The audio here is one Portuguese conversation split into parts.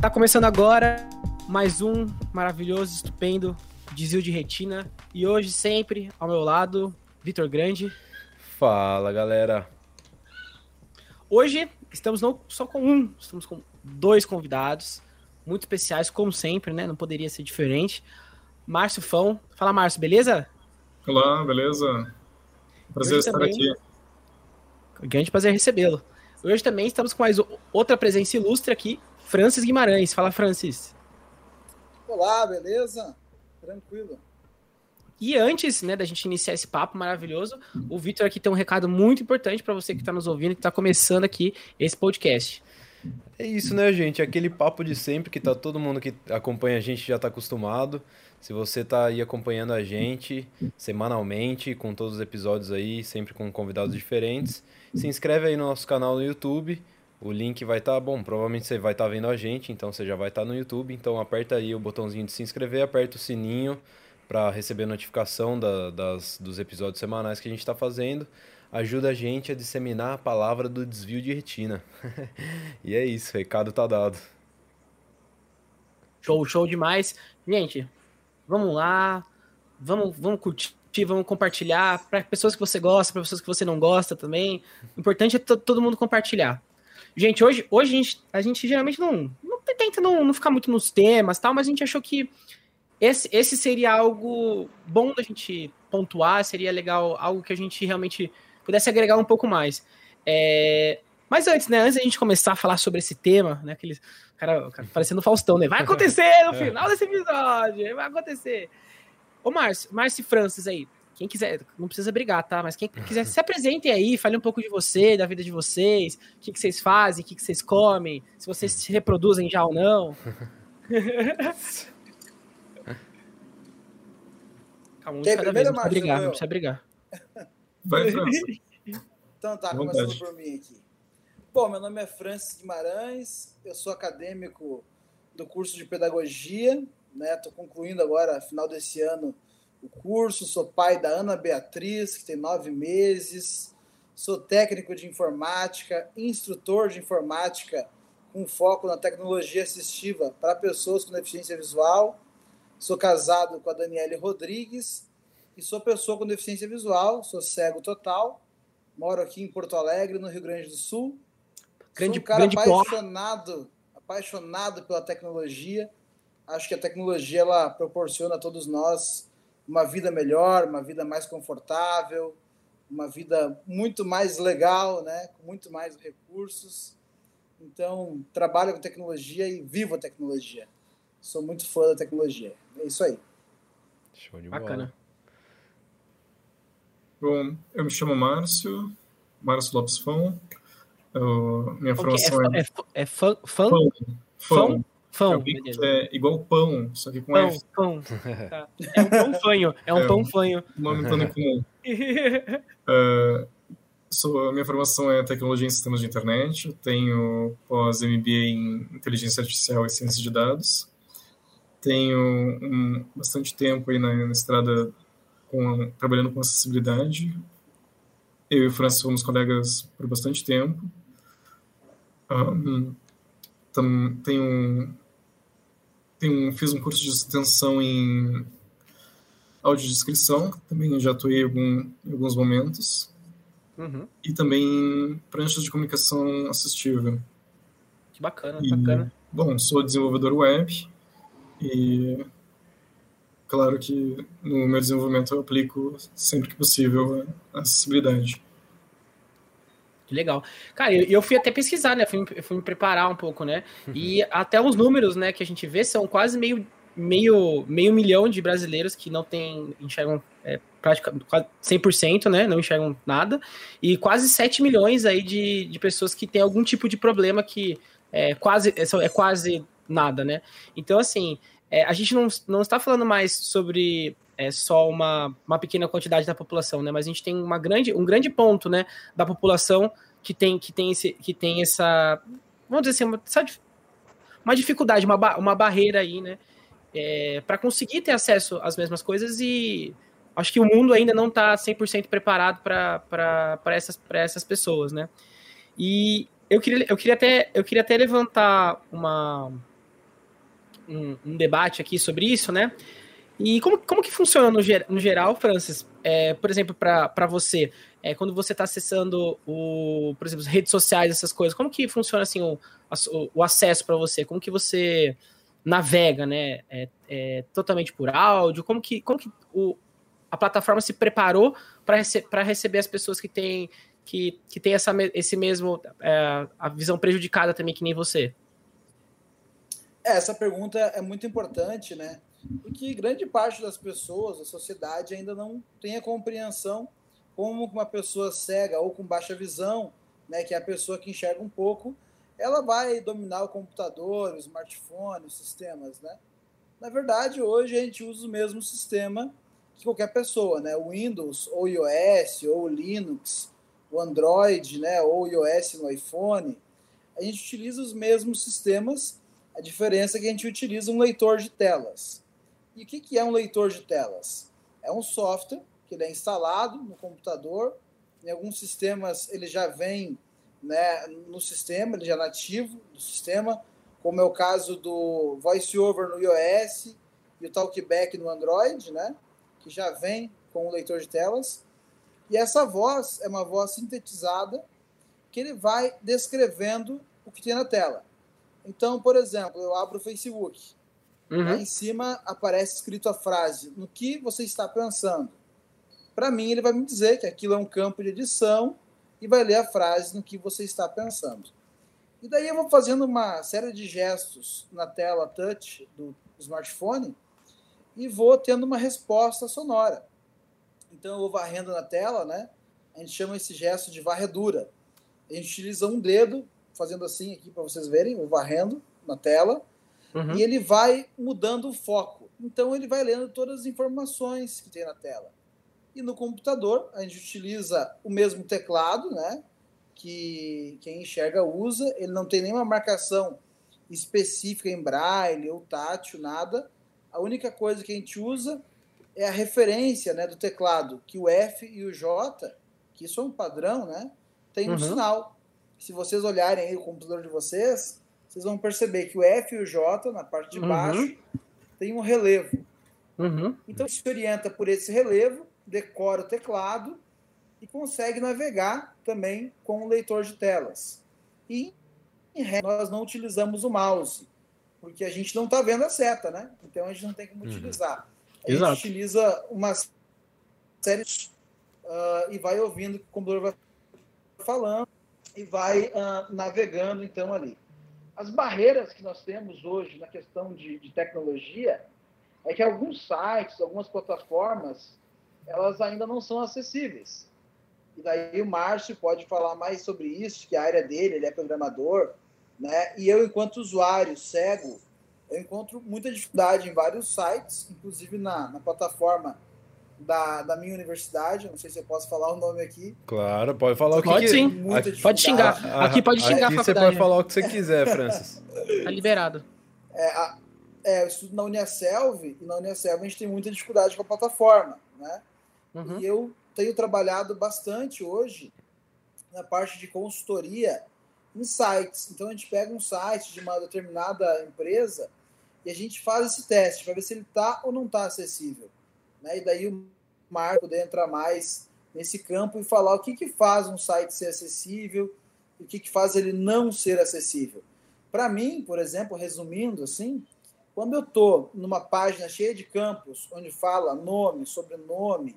Tá começando agora mais um maravilhoso, estupendo desvio de retina. E hoje, sempre, ao meu lado, Vitor Grande. Fala, galera. Hoje estamos não só com um, estamos com dois convidados muito especiais, como sempre, né? Não poderia ser diferente. Márcio Fão. Fala, Márcio, beleza? Olá, beleza? Prazer Hoje estar também, aqui. Grande prazer recebê-lo. Hoje também estamos com mais outra presença ilustre aqui, Francis Guimarães. Fala, Francis. Olá, beleza? Tranquilo. E antes, né, da gente iniciar esse papo maravilhoso, o Vitor aqui tem um recado muito importante para você que está nos ouvindo, que está começando aqui esse podcast. É isso, né, gente? Aquele papo de sempre que tá todo mundo que acompanha a gente já está acostumado. Se você tá aí acompanhando a gente semanalmente, com todos os episódios aí, sempre com convidados diferentes, se inscreve aí no nosso canal no YouTube o link vai estar, tá, bom, provavelmente você vai estar tá vendo a gente, então você já vai estar tá no YouTube. Então aperta aí o botãozinho de se inscrever, aperta o sininho para receber notificação da, das, dos episódios semanais que a gente está fazendo. Ajuda a gente a disseminar a palavra do desvio de retina. e é isso, recado tá dado. Show, show demais. Gente, vamos lá, vamos, vamos curtir, vamos compartilhar para pessoas que você gosta, para pessoas que você não gosta também. O importante é todo mundo compartilhar. Gente, hoje, hoje a, gente, a gente geralmente não, não tenta não, não ficar muito nos temas tal, mas a gente achou que esse, esse seria algo bom da gente pontuar, seria legal, algo que a gente realmente pudesse agregar um pouco mais. É, mas antes, né, antes da gente começar a falar sobre esse tema, né, aquele cara, cara parecendo Faustão, né, vai acontecer no final desse episódio, vai acontecer. Ô, Márcio, Márcio Francis aí, quem quiser, não precisa brigar, tá? Mas quem quiser, se apresentem aí, fale um pouco de você, da vida de vocês, o que, que vocês fazem, o que, que vocês comem, se vocês se reproduzem já ou não. Calma, um vez, não precisa brigar, não precisa brigar. Vai, Então tá, começando por mim aqui. Bom, meu nome é Francis Guimarães, eu sou acadêmico do curso de pedagogia, né? Tô concluindo agora, final desse ano, o curso, sou pai da Ana Beatriz, que tem nove meses, sou técnico de informática, instrutor de informática com foco na tecnologia assistiva para pessoas com deficiência visual. Sou casado com a Daniele Rodrigues e sou pessoa com deficiência visual, sou cego total, moro aqui em Porto Alegre, no Rio Grande do Sul. Grande, sou um cara apaixonado, apaixonado pela tecnologia. Acho que a tecnologia ela proporciona a todos nós uma vida melhor, uma vida mais confortável, uma vida muito mais legal, né? com muito mais recursos. Então, trabalho com tecnologia e vivo a tecnologia. Sou muito fã da tecnologia. É isso aí. Show de Bacana. Bom, eu me chamo Márcio, Márcio Lopes Fão. Eu, minha formação é, é, é, é fã? Fã? Fã? Fão. É igual pão, só que com pão, F. Pão. Tá. É um pão fanho. É um é, pão fanho. Nome tão comum. uh, sou, a minha formação é tecnologia em sistemas de internet. Tenho pós-MBA em inteligência artificial e ciência de dados. Tenho um, bastante tempo aí na, na estrada com, trabalhando com acessibilidade. Eu e o Francis fomos colegas por bastante tempo. Um, tenho, tenho, fiz um curso de extensão em audiodescrição, também já atuei em, algum, em alguns momentos. Uhum. E também pranchas de comunicação assistiva. Que bacana, e, bacana. Bom, sou desenvolvedor web e claro que no meu desenvolvimento eu aplico sempre que possível a acessibilidade. Que legal. Cara, eu, eu fui até pesquisar, né? Fui, fui me preparar um pouco, né? Uhum. E até os números, né, que a gente vê são quase meio, meio, meio milhão de brasileiros que não tem, enxergam é, praticamente 100%, né? Não enxergam nada. E quase 7 milhões aí de, de pessoas que têm algum tipo de problema que é quase, é, é quase nada, né? Então, assim, é, a gente não, não está falando mais sobre é só uma, uma pequena quantidade da população, né? Mas a gente tem uma grande, um grande ponto, né, da população que tem, que tem, esse, que tem essa, vamos dizer assim, uma, uma dificuldade, uma, uma barreira aí, né, é, para conseguir ter acesso às mesmas coisas e acho que o mundo ainda não está 100% preparado para essas, essas pessoas, né? E eu queria, eu, queria até, eu queria até levantar uma, um, um, debate aqui sobre isso, né? E como, como que funciona no, no geral, Francis? É, por exemplo, para você, é, quando você está acessando, o, por exemplo, as redes sociais, essas coisas, como que funciona assim o, o, o acesso para você? Como que você navega, né? É, é, totalmente por áudio? Como que, como que o, a plataforma se preparou para rece receber as pessoas que têm que, que tem essa, esse mesmo é, a visão prejudicada também que nem você? É, essa pergunta é muito importante, né? Porque grande parte das pessoas, da sociedade, ainda não tem a compreensão como uma pessoa cega ou com baixa visão, né, que é a pessoa que enxerga um pouco, ela vai dominar o computador, o smartphone, os sistemas, né? Na verdade, hoje a gente usa o mesmo sistema que qualquer pessoa, né? O Windows, ou iOS, ou Linux, o Android, né? Ou iOS no iPhone, a gente utiliza os mesmos sistemas. A diferença é que a gente utiliza um leitor de telas. E o que é um leitor de telas? É um software que ele é instalado no computador. Em alguns sistemas ele já vem né, no sistema, ele já é nativo do sistema, como é o caso do VoiceOver no iOS e o TalkBack no Android, né, que já vem com o leitor de telas. E essa voz é uma voz sintetizada que ele vai descrevendo o que tem na tela. Então, por exemplo, eu abro o Facebook. Uhum. Lá em cima aparece escrito a frase: No que você está pensando? Para mim, ele vai me dizer que aquilo é um campo de edição e vai ler a frase no que você está pensando. E daí eu vou fazendo uma série de gestos na tela touch do smartphone e vou tendo uma resposta sonora. Então eu vou varrendo na tela, né? A gente chama esse gesto de varredura. A gente utiliza um dedo, fazendo assim aqui para vocês verem, o varrendo na tela, uhum. e ele vai mudando o foco. Então ele vai lendo todas as informações que tem na tela. E no computador, a gente utiliza o mesmo teclado, né? Que quem enxerga usa. Ele não tem nenhuma marcação específica em braille ou tátil, nada. A única coisa que a gente usa é a referência né, do teclado, que o F e o J, que isso é um padrão, né? Tem um uhum. sinal. Se vocês olharem aí o computador de vocês, vocês vão perceber que o F e o J, na parte de uhum. baixo, tem um relevo. Uhum. Então se orienta por esse relevo decora o teclado e consegue navegar também com o leitor de telas. E em nós não utilizamos o mouse, porque a gente não está vendo a seta, né? Então a gente não tem como uhum. utilizar. A Exato. gente utiliza uma série uh, e vai ouvindo o que o computador vai falando e vai uh, navegando então ali. As barreiras que nós temos hoje na questão de, de tecnologia é que alguns sites, algumas plataformas elas ainda não são acessíveis. E daí o Márcio pode falar mais sobre isso, que a área dele, ele é programador, né? E eu, enquanto usuário cego, eu encontro muita dificuldade em vários sites, inclusive na, na plataforma da, da minha universidade. Não sei se eu posso falar o nome aqui. Claro, pode falar o que Pode que... sim. pode xingar. Aqui pode xingar aqui você pode falar o que você quiser, Francis. tá liberado. É, a, é, eu estudo na Uniaselv e na Uniaselv a gente tem muita dificuldade com a plataforma, né? Uhum. E eu tenho trabalhado bastante hoje na parte de consultoria em sites. Então a gente pega um site de uma determinada empresa e a gente faz esse teste para ver se ele está ou não está acessível. Né? E daí o Marco poder entrar mais nesse campo e falar o que, que faz um site ser acessível e o que, que faz ele não ser acessível. Para mim, por exemplo, resumindo assim, quando eu estou numa página cheia de campos, onde fala nome, sobrenome,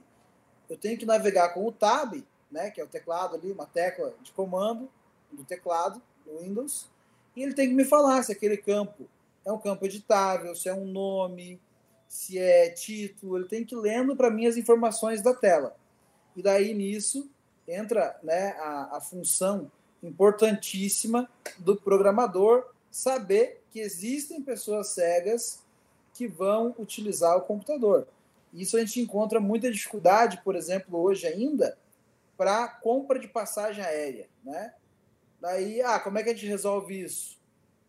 eu tenho que navegar com o Tab, né, que é o teclado ali, uma tecla de comando do teclado do Windows, e ele tem que me falar se aquele campo é um campo editável, se é um nome, se é título, ele tem que ir lendo para mim as informações da tela. E daí nisso entra né, a, a função importantíssima do programador saber que existem pessoas cegas que vão utilizar o computador. Isso a gente encontra muita dificuldade, por exemplo, hoje ainda, para compra de passagem aérea, né? Daí, ah, como é que a gente resolve isso?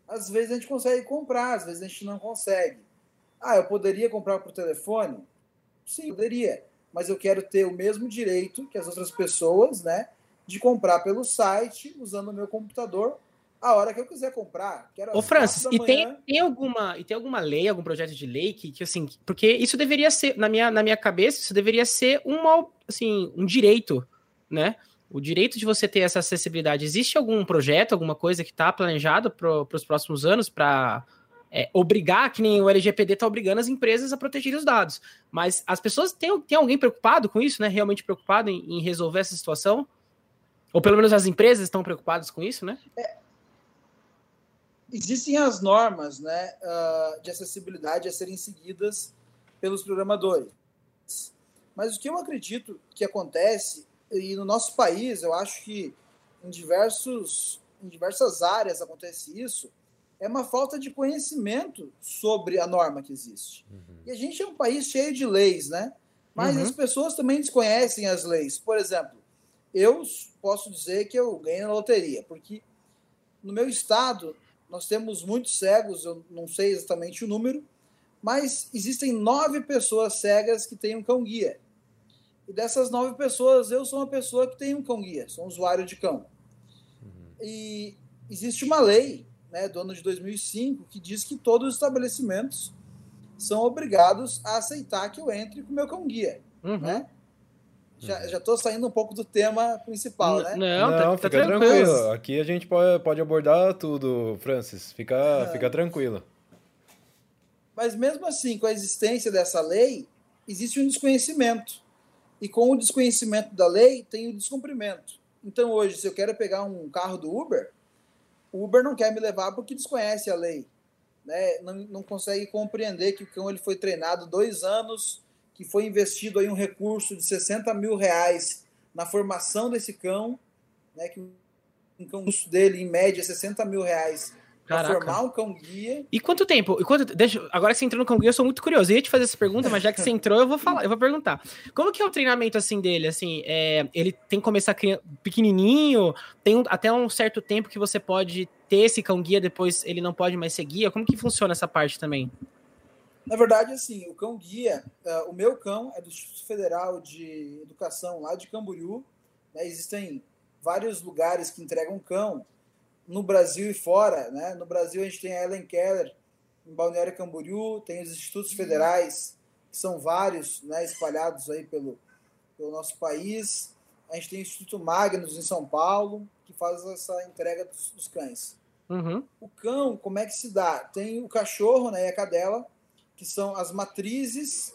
Às vezes a gente consegue comprar, às vezes a gente não consegue. Ah, eu poderia comprar por telefone? Sim, poderia, mas eu quero ter o mesmo direito que as outras pessoas, né, de comprar pelo site usando o meu computador a hora que eu quiser comprar. Ô, Francis, e tem, tem, alguma, e tem alguma lei, algum projeto de lei que, que, assim, porque isso deveria ser, na minha, na minha cabeça, isso deveria ser um, assim, um direito, né? O direito de você ter essa acessibilidade. Existe algum projeto, alguma coisa que está planejado para os próximos anos para é, obrigar, que nem o LGPD está obrigando as empresas a proteger os dados. Mas as pessoas têm, têm alguém preocupado com isso, né? Realmente preocupado em, em resolver essa situação? Ou pelo menos as empresas estão preocupadas com isso, né? É, existem as normas né, uh, de acessibilidade a serem seguidas pelos programadores. Mas o que eu acredito que acontece, e no nosso país, eu acho que em, diversos, em diversas áreas acontece isso, é uma falta de conhecimento sobre a norma que existe. Uhum. E a gente é um país cheio de leis, né? Mas uhum. as pessoas também desconhecem as leis. Por exemplo, eu posso dizer que eu ganhei na loteria, porque no meu estado nós temos muitos cegos, eu não sei exatamente o número, mas existem nove pessoas cegas que têm um cão-guia. E dessas nove pessoas, eu sou uma pessoa que tem um cão-guia, sou um usuário de cão. Uhum. E existe uma lei né, do ano de 2005, que diz que todos os estabelecimentos são obrigados a aceitar que eu entre com o meu cão guia, uhum. né? Já, uhum. já tô saindo um pouco do tema principal, né? Não, tá, Não tá, fica tá tranquilo. tranquilo. Aqui a gente pode, pode abordar tudo, Francis. Fica, é. fica tranquilo. Mas mesmo assim, com a existência dessa lei, existe um desconhecimento. E com o desconhecimento da lei, tem o descumprimento. Então hoje, se eu quero pegar um carro do Uber, o Uber não quer me levar porque desconhece a lei. Né? Não, não consegue compreender que o cão ele foi treinado dois anos, que foi investido aí um recurso de 60 mil reais na formação desse cão, né? que um cão dele, em média, 60 mil reais Pra formar um cão guia. E quanto tempo? E quanto, deixa, agora que você entrou no cão guia, eu sou muito curioso. Eu ia te fazer essa pergunta, mas já que você entrou, eu vou falar, eu vou perguntar. Como que é o treinamento assim dele? Assim, é, ele tem que começar pequenininho, tem um, até um certo tempo que você pode ter esse cão guia, depois ele não pode mais ser guia. Como que funciona essa parte também? Na verdade, assim, o cão guia, uh, o meu cão é do Instituto Federal de Educação lá de Camboriú. Né, existem vários lugares que entregam cão no Brasil e fora. Né? No Brasil, a gente tem a Ellen Keller, em Balneário Camboriú, tem os institutos federais, que são vários, né, espalhados aí pelo, pelo nosso país. A gente tem o Instituto Magnus, em São Paulo, que faz essa entrega dos, dos cães. Uhum. O cão, como é que se dá? Tem o cachorro né, e a cadela, que são as matrizes,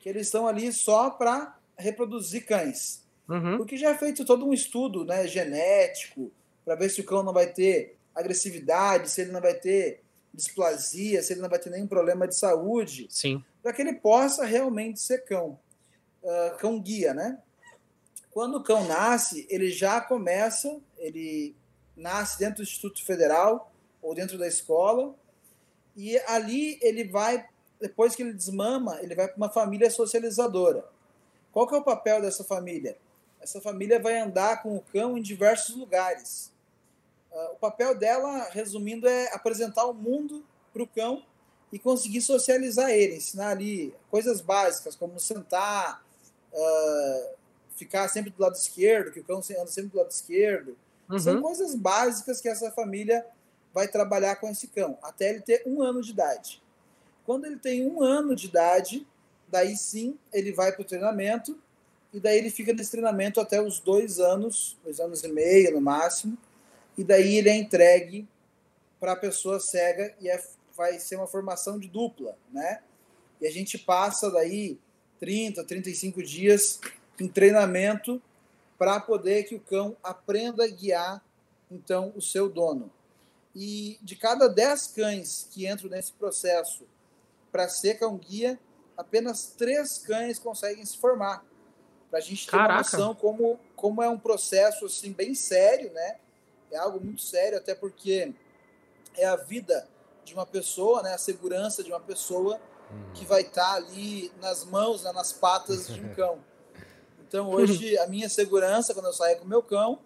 que eles estão ali só para reproduzir cães. Uhum. Porque já é feito todo um estudo né, genético, para ver se o cão não vai ter agressividade, se ele não vai ter displasia, se ele não vai ter nenhum problema de saúde. Sim. Para que ele possa realmente ser cão. Uh, cão guia, né? Quando o cão nasce, ele já começa, ele nasce dentro do Instituto Federal ou dentro da escola, e ali ele vai, depois que ele desmama, ele vai para uma família socializadora. Qual que é o papel dessa família? Essa família vai andar com o cão em diversos lugares. Uh, o papel dela, resumindo, é apresentar o mundo para o cão e conseguir socializar ele, ensinar ali coisas básicas, como sentar, uh, ficar sempre do lado esquerdo, que o cão anda sempre do lado esquerdo. Uhum. São coisas básicas que essa família vai trabalhar com esse cão, até ele ter um ano de idade. Quando ele tem um ano de idade, daí sim ele vai para o treinamento, e daí ele fica nesse treinamento até os dois anos, dois anos e meio no máximo, e daí ele é entregue para a pessoa cega e é, vai ser uma formação de dupla, né? E a gente passa daí 30, 35 dias em treinamento para poder que o cão aprenda a guiar então o seu dono. E de cada 10 cães que entram nesse processo para ser cão guia, apenas três cães conseguem se formar. Para a gente ter Caraca. uma noção como, como é um processo assim bem sério, né? É algo muito sério, até porque é a vida de uma pessoa, né, a segurança de uma pessoa que vai estar tá ali nas mãos, né, nas patas de um cão. Então, hoje, a minha segurança, quando eu saio com o meu cão,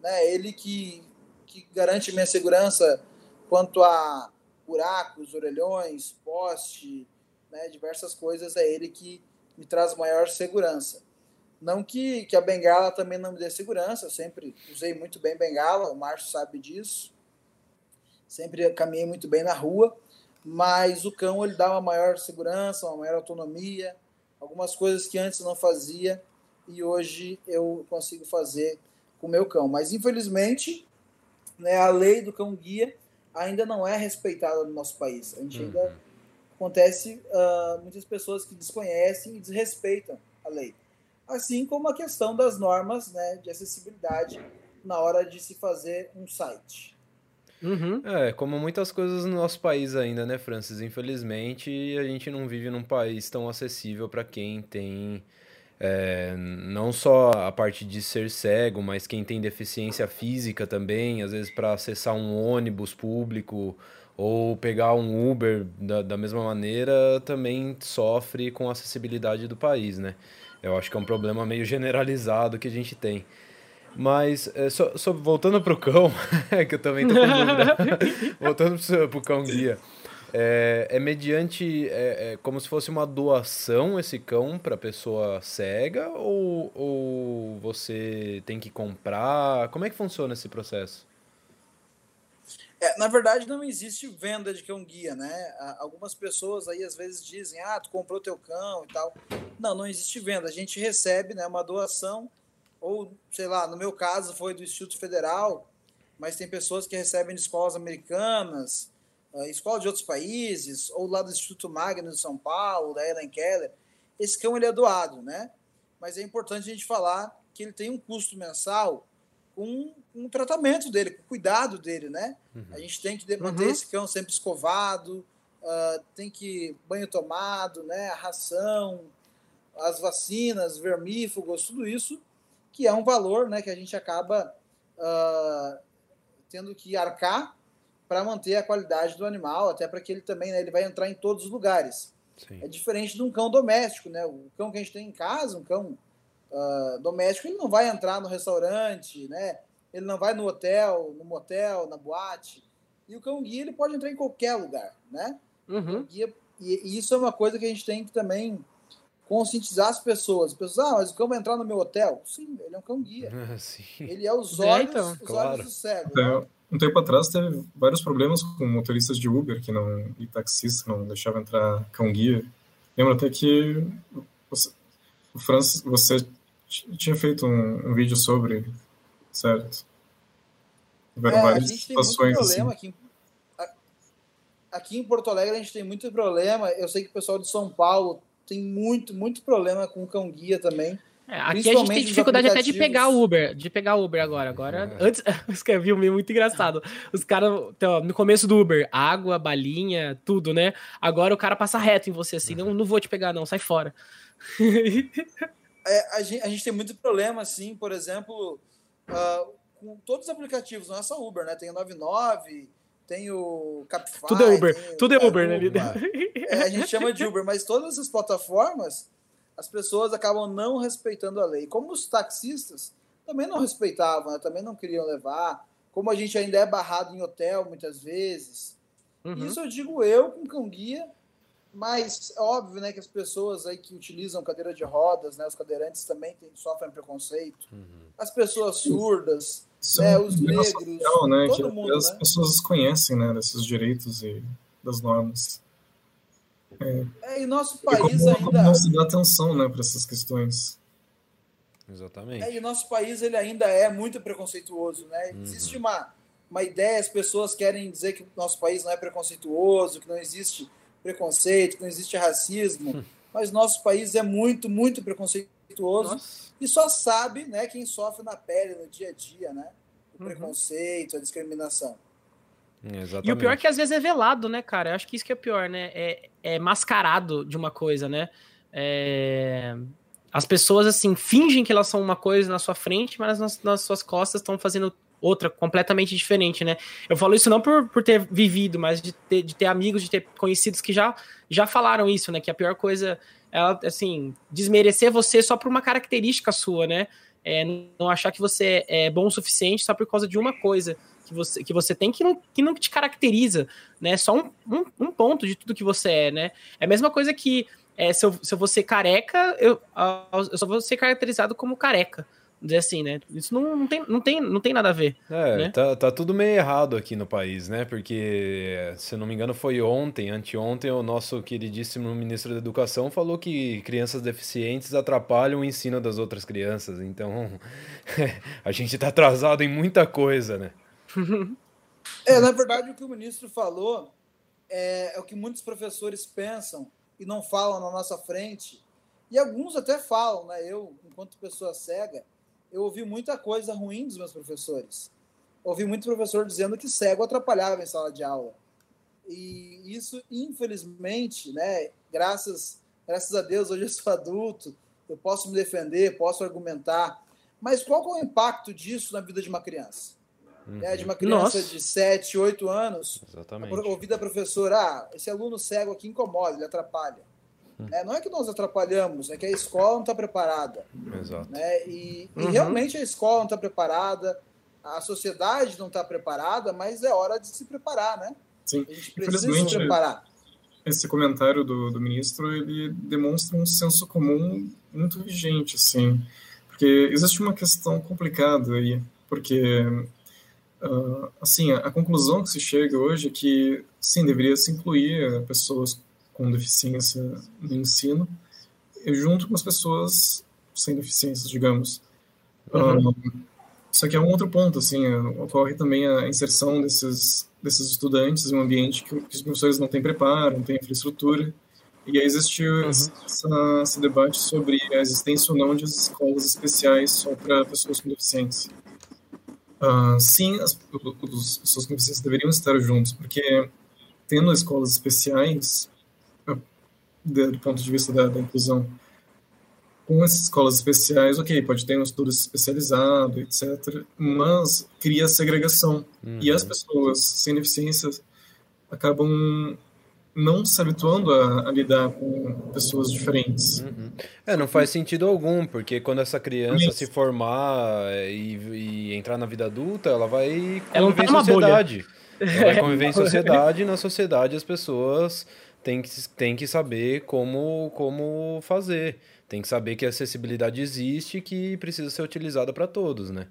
né, ele que, que garante minha segurança quanto a buracos, orelhões, poste, né, diversas coisas, é ele que me traz maior segurança. Não que, que a bengala também não me dê segurança, eu sempre usei muito bem bengala, o Márcio sabe disso. sempre caminhei muito bem na rua, mas o cão ele dá uma maior segurança, uma maior autonomia, algumas coisas que antes não fazia e hoje eu consigo fazer com o meu cão. Mas infelizmente, né, a lei do cão guia ainda não é respeitada no nosso país. A gente uhum. ainda acontece uh, muitas pessoas que desconhecem e desrespeitam a lei. Assim como a questão das normas né, de acessibilidade na hora de se fazer um site. Uhum. É, como muitas coisas no nosso país ainda, né, Francis? Infelizmente, a gente não vive num país tão acessível para quem tem é, não só a parte de ser cego, mas quem tem deficiência física também, às vezes para acessar um ônibus público ou pegar um Uber da, da mesma maneira, também sofre com a acessibilidade do país, né? Eu acho que é um problema meio generalizado que a gente tem. Mas, é, só, só, voltando pro cão, que eu também tô com dúvida. voltando pro, pro cão guia. É, é mediante. É, é, como se fosse uma doação esse cão para pessoa cega? Ou, ou você tem que comprar? Como é que funciona esse processo? É, na verdade, não existe venda de cão guia, né? Algumas pessoas aí às vezes dizem, ah, tu comprou teu cão e tal. Não, não existe venda. A gente recebe né, uma doação ou sei lá, no meu caso foi do Instituto Federal, mas tem pessoas que recebem de escolas americanas, uh, escola de outros países, ou lá do Instituto Magno de São Paulo, da Ellen Keller. Esse cão ele é doado, né? Mas é importante a gente falar que ele tem um custo mensal com, com o tratamento dele, com o cuidado dele, né? Uhum. A gente tem que manter uhum. esse cão sempre escovado, uh, tem que banho tomado, né? A ração, as vacinas, vermífugos, tudo isso que é um valor né, que a gente acaba uh, tendo que arcar para manter a qualidade do animal, até para que ele também né, ele vai entrar em todos os lugares. Sim. É diferente de um cão doméstico, né? O cão que a gente tem em casa, um cão uh, doméstico, ele não vai entrar no restaurante, né? Ele não vai no hotel, no motel, na boate. E o cão guia ele pode entrar em qualquer lugar, né? Uhum. Guia, e, e, isso é uma coisa que a gente tem que também conscientizar as pessoas. As pessoas, ah, mas o cão vai entrar no meu hotel? Sim, ele é um cão guia. ele é os olhos, é, então, os claro. olhos do cego. Né? Um tempo atrás teve vários problemas com motoristas de Uber que não, e taxistas não deixavam entrar cão guia. Lembro até que você, o Francis, você tinha feito um, um vídeo sobre, certo? Tiveram é, várias situações assim. Aqui, aqui em Porto Alegre a gente tem muito problema. Eu sei que o pessoal de São Paulo tem muito, muito problema com o cão guia também. É, aqui a gente tem dificuldade até de pegar Uber, de pegar Uber agora. Agora, é. antes, escrevi um muito engraçado. Os caras, então, no começo do Uber, água, balinha, tudo, né? Agora o cara passa reto em você assim, não, não vou te pegar não, sai fora. é, a, gente, a, gente, tem muito problema, assim, por exemplo, uh, com todos os aplicativos, não é só Uber, né? Tem o 99, tem o Capify. Tudo é Uber, tudo é Uber, né? É, a gente chama de Uber, mas todas essas plataformas, as pessoas acabam não respeitando a lei. Como os taxistas também não respeitavam, né? também não queriam levar. Como a gente ainda é barrado em hotel muitas vezes. Uhum. Isso eu digo eu com cão guia, mas é óbvio né, que as pessoas aí que utilizam cadeira de rodas, né, os cadeirantes também tem, sofrem preconceito. Uhum. As pessoas surdas isso é, os negros, social, né, que mundo, as né? pessoas desconhecem, né, desses direitos e das normas. É, é e nosso país como, ainda como não se dá atenção, né, para essas questões. Exatamente. É, e nosso país ele ainda é muito preconceituoso, né? Uhum. Existe uma uma ideia, as pessoas querem dizer que o nosso país não é preconceituoso, que não existe preconceito, que não existe racismo, mas nosso país é muito, muito preconceituoso. Nossa e só sabe né, quem sofre na pele, no dia a dia, né? O uhum. preconceito, a discriminação. Exatamente. E o pior é que às vezes é velado, né, cara? Eu acho que isso que é pior, né? É, é mascarado de uma coisa, né? É... As pessoas, assim, fingem que elas são uma coisa na sua frente, mas nas, nas suas costas estão fazendo outra completamente diferente, né? Eu falo isso não por, por ter vivido, mas de ter, de ter amigos, de ter conhecidos que já, já falaram isso, né? Que a pior coisa ela, assim, desmerecer você só por uma característica sua, né? É, não achar que você é bom o suficiente só por causa de uma coisa que você, que você tem que não, que não te caracteriza, né? Só um, um, um ponto de tudo que você é, né? É a mesma coisa que é, se, eu, se eu vou ser careca, eu, eu só vou ser caracterizado como careca, dizer assim, né? Isso não, não, tem, não, tem, não tem nada a ver. É, né? tá, tá tudo meio errado aqui no país, né? Porque, se eu não me engano, foi ontem, anteontem, o nosso queridíssimo ministro da Educação falou que crianças deficientes atrapalham o ensino das outras crianças. Então, a gente tá atrasado em muita coisa, né? É, na verdade, o que o ministro falou é, é o que muitos professores pensam e não falam na nossa frente. E alguns até falam, né? Eu, enquanto pessoa cega, eu ouvi muita coisa ruim dos meus professores. Ouvi muito professor dizendo que cego atrapalhava em sala de aula. E isso, infelizmente, né, graças, graças a Deus, hoje eu sou adulto, eu posso me defender, posso argumentar. Mas qual é o impacto disso na vida de uma criança? Uhum. É, de uma criança Nossa. de 7, 8 anos, Exatamente. ouvir da professora, ah, esse aluno cego aqui incomoda, ele atrapalha. É, não é que nós atrapalhamos, é que a escola não está preparada. Exato. Né? E, uhum. e, realmente a escola não está preparada, a sociedade não está preparada, mas é hora de se preparar, né? Sim. A gente precisa se preparar. Esse comentário do, do ministro ele demonstra um senso comum muito vigente, assim, porque existe uma questão complicada aí, porque uh, assim a, a conclusão que se chega hoje é que sim deveria se incluir pessoas com deficiência no ensino, junto com as pessoas sem deficiências, digamos. Uhum. Um, só que é um outro ponto, assim, é, ocorre também a inserção desses, desses estudantes em um ambiente que, que os professores não têm preparo, não têm infraestrutura, e aí existe uhum. essa, esse debate sobre a existência ou não de escolas especiais só para pessoas com deficiência. Uh, sim, as, os, com deficiência deveriam estar juntos, porque tendo escolas especiais, do ponto de vista da, da, inclusão. Com essas escolas especiais, ok, pode ter um estudo especializado, etc., mas cria segregação. Uhum. E as pessoas sem deficiências acabam não se habituando a, a lidar com pessoas diferentes. Uhum. É, não faz sentido algum, porque quando essa criança Isso. se formar e, e, entrar na vida adulta, ela vai conviver ela tá em sociedade. Ela vai conviver em sociedade, e na sociedade as pessoas tem que, tem que saber como, como fazer. Tem que saber que a acessibilidade existe e que precisa ser utilizada para todos, né?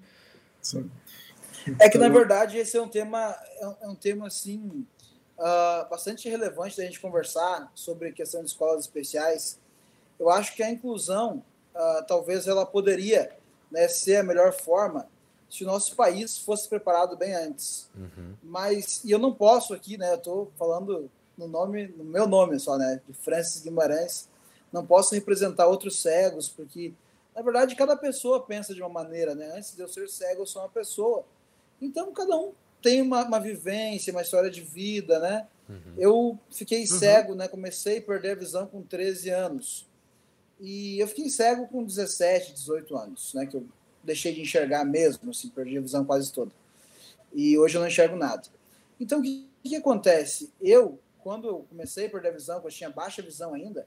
Sim. É que, na verdade, esse é um tema, é um é tema assim, uh, bastante relevante da gente conversar sobre a questão de escolas especiais. Eu acho que a inclusão, uh, talvez ela poderia né, ser a melhor forma se o nosso país fosse preparado bem antes. Uhum. Mas, e eu não posso aqui, né, eu estou falando no nome, no meu nome só, né, de Francis Guimarães. Não posso representar outros cegos, porque na verdade cada pessoa pensa de uma maneira, né? Antes de eu ser cego, eu sou uma pessoa. Então cada um tem uma, uma vivência, uma história de vida, né? Uhum. Eu fiquei uhum. cego, né? Comecei a perder a visão com 13 anos. E eu fiquei cego com 17, 18 anos, né? Que eu deixei de enxergar mesmo, assim, perdi a visão quase toda. E hoje eu não enxergo nada. Então, o que, que acontece? Eu quando eu comecei a perder a visão, quando eu tinha baixa visão ainda,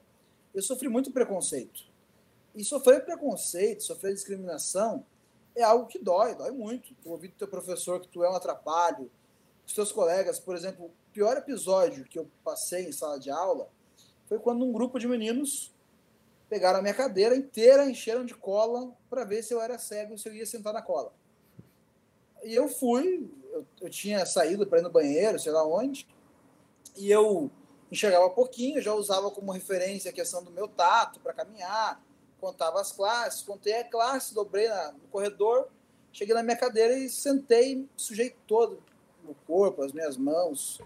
eu sofri muito preconceito. E sofrer preconceito, sofrer discriminação, é algo que dói, dói muito. Tu ouvir do teu professor que tu é um atrapalho, os teus colegas, por exemplo, o pior episódio que eu passei em sala de aula foi quando um grupo de meninos pegaram a minha cadeira inteira, encheram de cola para ver se eu era cego se eu ia sentar na cola. E eu fui, eu, eu tinha saído para ir no banheiro, sei lá onde, e eu enxergava pouquinho, já usava como referência a questão do meu tato para caminhar, contava as classes, contei a classe, dobrei na, no corredor, cheguei na minha cadeira e sentei, sujei todo o corpo, as minhas mãos.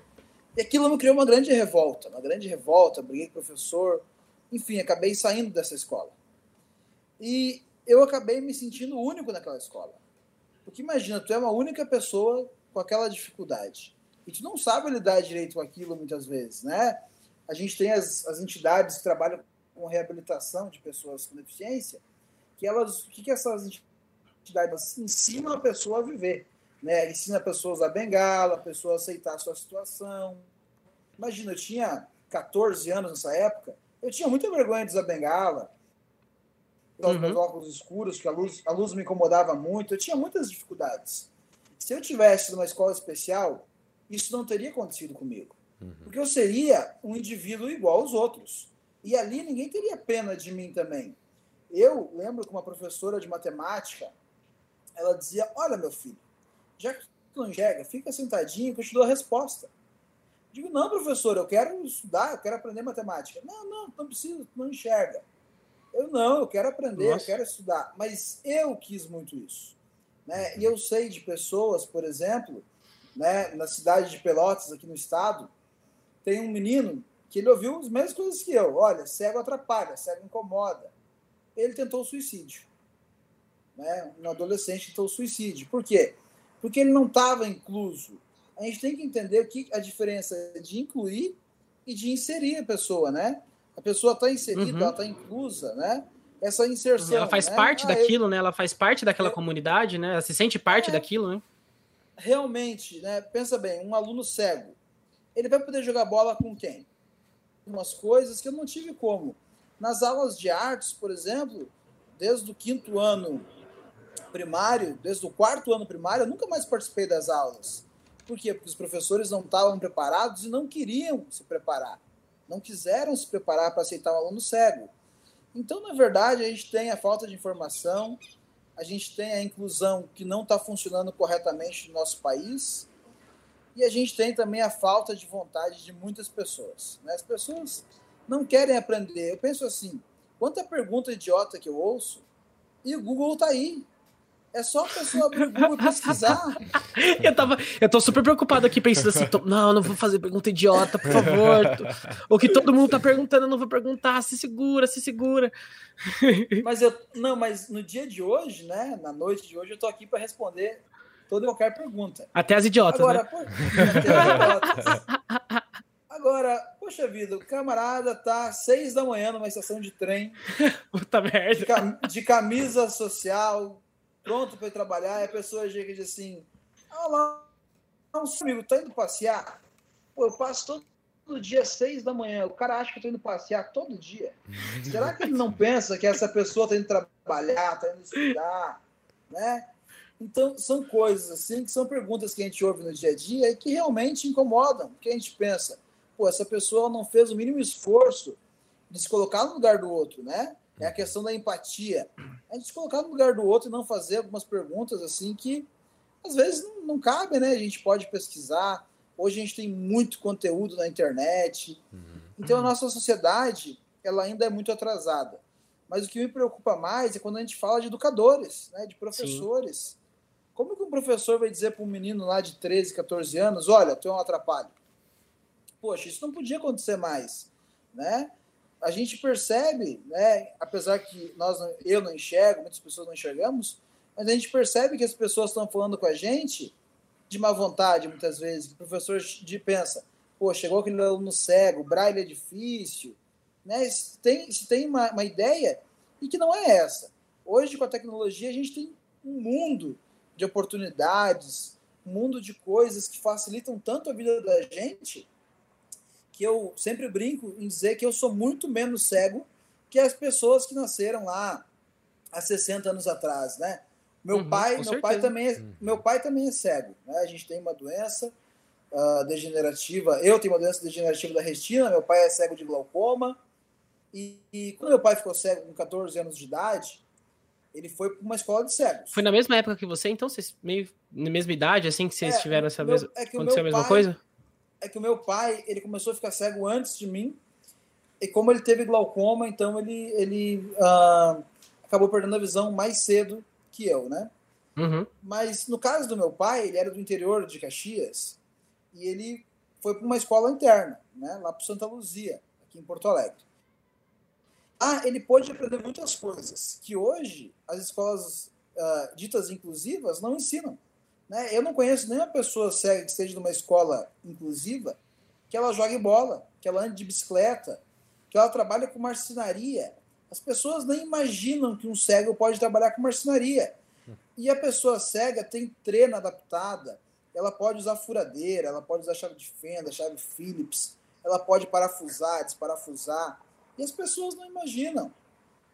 E aquilo me criou uma grande revolta, uma grande revolta, briguei com o professor, enfim, acabei saindo dessa escola. E eu acabei me sentindo único naquela escola. Porque imagina, tu é uma única pessoa com aquela dificuldade e tu não sabe lidar direito com aquilo muitas vezes, né? A gente tem as, as entidades que trabalham com reabilitação de pessoas com deficiência, que elas, o que, que essas entidades ensinam a pessoa a viver, né? Ensina a pessoa a usar bengala, a pessoa a aceitar a sua situação. Imagina, eu tinha 14 anos nessa época, eu tinha muita vergonha de usar bengala, os meus uhum. óculos escuros, que a luz, a luz me incomodava muito, eu tinha muitas dificuldades. Se eu tivesse numa escola especial, isso não teria acontecido comigo. Uhum. Porque eu seria um indivíduo igual aos outros. E ali ninguém teria pena de mim também. Eu lembro que uma professora de matemática, ela dizia: Olha, meu filho, já que tu não enxerga, fica sentadinho que eu te dou a resposta. Digo, não, professor, eu quero estudar, eu quero aprender matemática. Não, não, não precisa, não enxerga. Eu não, eu quero aprender, Nossa. eu quero estudar. Mas eu quis muito isso. Né? E eu sei de pessoas, por exemplo, né, na cidade de Pelotas, aqui no estado, tem um menino que ele ouviu as mesmas coisas que eu. Olha, cego atrapalha, cego incomoda. Ele tentou o suicídio. Né? Um adolescente tentou o suicídio. Por quê? Porque ele não estava incluso a gente tem que entender o que a diferença de incluir e de inserir a pessoa, né? A pessoa está inserida, uhum. ela está inclusa, né? Essa inserção. Ela faz né? parte ah, daquilo, eu... né? Ela faz parte daquela eu... comunidade, né? Ela se sente parte é... daquilo, né? Realmente, né? Pensa bem, um aluno cego, ele vai poder jogar bola com quem? Umas coisas que eu não tive como. Nas aulas de artes, por exemplo, desde o quinto ano primário, desde o quarto ano primário, eu nunca mais participei das aulas. Por quê? Porque os professores não estavam preparados e não queriam se preparar. Não quiseram se preparar para aceitar um aluno cego. Então, na verdade, a gente tem a falta de informação, a gente tem a inclusão que não está funcionando corretamente no nosso país, e a gente tem também a falta de vontade de muitas pessoas. Né? As pessoas não querem aprender. Eu penso assim: quanta pergunta idiota que eu ouço, e o Google está aí. É só a pessoa abrir o Google e pesquisar. eu, tava, eu tô super preocupado aqui pensando assim, tô, não, não vou fazer pergunta idiota, por favor. o que todo mundo tá perguntando, eu não vou perguntar. Se segura, se segura. mas eu, não, mas no dia de hoje, né, na noite de hoje, eu tô aqui para responder toda e qualquer pergunta. Até as idiotas, Agora, né? Pô, até as idiotas. Agora, poxa vida, o camarada tá seis da manhã numa estação de trem. Puta merda. De, cam de camisa social, pronto para ir trabalhar, e a pessoa chega e diz assim: Olá, um amigo, tá indo passear? Pô, eu passo todo, todo dia às seis da manhã. O cara acha que eu tô indo passear todo dia. Será que ele não pensa que essa pessoa tá indo trabalhar, tá indo estudar, né? Então, são coisas assim que são perguntas que a gente ouve no dia a dia e que realmente incomodam, porque a gente pensa, pô, essa pessoa não fez o mínimo esforço de se colocar no lugar do outro, né? É a questão da empatia. A gente se colocar no lugar do outro e não fazer algumas perguntas assim que às vezes não, não cabe, né? A gente pode pesquisar. Hoje a gente tem muito conteúdo na internet. Uhum. Então a nossa sociedade ela ainda é muito atrasada. Mas o que me preocupa mais é quando a gente fala de educadores, né? de professores. Sim. Como que um professor vai dizer para um menino lá de 13, 14 anos, olha, tu é um atrapalho? Poxa, isso não podia acontecer mais, né? a gente percebe, né, apesar que nós, eu não enxergo, muitas pessoas não enxergamos, mas a gente percebe que as pessoas estão falando com a gente de má vontade, muitas vezes. O professor de, pensa, pô, chegou aquele aluno cego, braille é difícil, né? Se tem, se tem uma, uma ideia e que não é essa. Hoje, com a tecnologia, a gente tem um mundo de oportunidades, um mundo de coisas que facilitam tanto a vida da gente que eu sempre brinco em dizer que eu sou muito menos cego que as pessoas que nasceram lá há 60 anos atrás, né? Meu uhum, pai, meu pai também, é, uhum. meu pai também é cego, né? A gente tem uma doença uh, degenerativa, eu tenho uma doença degenerativa da retina, meu pai é cego de glaucoma. E, e quando meu pai ficou cego com 14 anos de idade, ele foi para uma escola de cegos. Foi na mesma época que você, então? Vocês meio na mesma idade, assim que vocês é, tiveram essa mesma. É aconteceu a mesma pai, coisa? é que o meu pai, ele começou a ficar cego antes de mim, e como ele teve glaucoma, então ele, ele uh, acabou perdendo a visão mais cedo que eu, né? Uhum. Mas no caso do meu pai, ele era do interior de Caxias, e ele foi para uma escola interna, né? Lá para Santa Luzia, aqui em Porto Alegre. Ah, ele pôde aprender muitas coisas que hoje as escolas uh, ditas inclusivas não ensinam. Né? Eu não conheço nenhuma pessoa cega que esteja numa escola inclusiva que ela jogue bola, que ela ande de bicicleta, que ela trabalhe com marcenaria. As pessoas nem imaginam que um cego pode trabalhar com marcenaria. E a pessoa cega tem treina adaptada, ela pode usar furadeira, ela pode usar chave de fenda, chave Phillips, ela pode parafusar, desparafusar. E as pessoas não imaginam.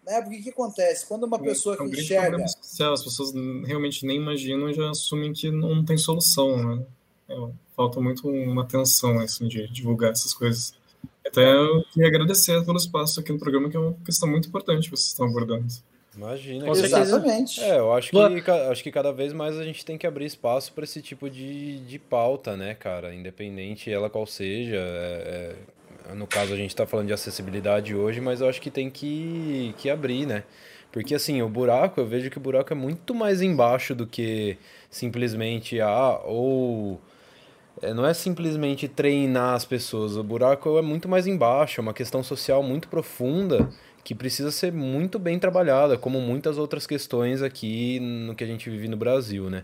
Né? Porque o que acontece? Quando uma pessoa que enxerga. Social, as pessoas realmente nem imaginam e já assumem que não tem solução. Né? É, falta muito uma atenção assim, de divulgar essas coisas. Até eu queria agradecer pelo espaço aqui no programa, que é uma questão muito importante que vocês estão abordando. Imagina. Com Exatamente. É, eu acho que, acho que cada vez mais a gente tem que abrir espaço para esse tipo de, de pauta, né, cara? Independente ela qual seja. É, é, no caso, a gente está falando de acessibilidade hoje, mas eu acho que tem que, que abrir, né? Porque assim, o buraco, eu vejo que o buraco é muito mais embaixo do que simplesmente ah, ou é, não é simplesmente treinar as pessoas. O buraco é muito mais embaixo, é uma questão social muito profunda que precisa ser muito bem trabalhada, como muitas outras questões aqui no que a gente vive no Brasil, né?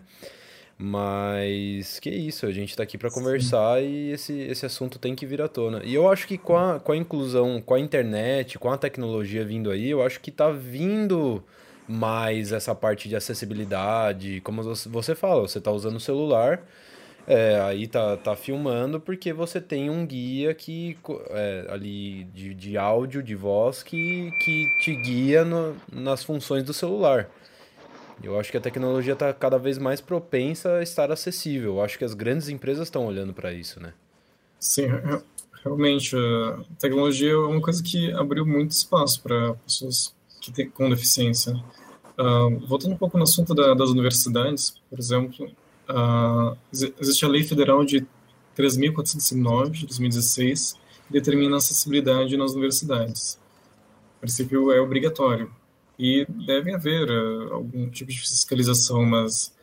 Mas que isso, a gente está aqui para conversar e esse, esse assunto tem que vir à tona. E eu acho que com a, com a inclusão, com a internet, com a tecnologia vindo aí, eu acho que está vindo mais essa parte de acessibilidade. Como você fala, você está usando o celular, é, aí tá, tá filmando porque você tem um guia que é, ali de, de áudio, de voz, que, que te guia no, nas funções do celular. Eu acho que a tecnologia está cada vez mais propensa a estar acessível. Eu acho que as grandes empresas estão olhando para isso, né? Sim, realmente. A tecnologia é uma coisa que abriu muito espaço para pessoas que têm, com deficiência. Uh, voltando um pouco no assunto da, das universidades, por exemplo, uh, existe a Lei Federal de 3.409, de 2016, que determina a acessibilidade nas universidades. O princípio é obrigatório e deve haver uh, algum tipo de fiscalização, mas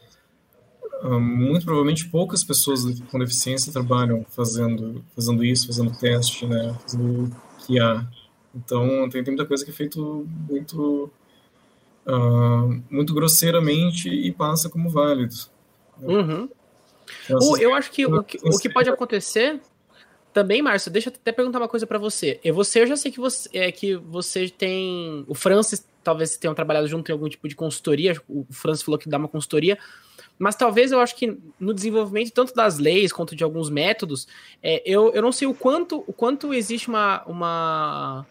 uh, muito provavelmente poucas pessoas com deficiência trabalham fazendo fazendo isso, fazendo teste, né, fazendo QA. Então tem, tem muita coisa que é feito muito uh, muito grosseiramente e passa como válido. Uhum. Então, eu acho que o, que o que pode acontecer também, Márcio, deixa eu até perguntar uma coisa para você. Eu, você, eu já sei que você, é, que você tem. O Francis talvez tenham trabalhado junto em algum tipo de consultoria. O Francis falou que dá uma consultoria. Mas talvez eu acho que no desenvolvimento tanto das leis quanto de alguns métodos, é, eu, eu não sei o quanto, o quanto existe uma, uma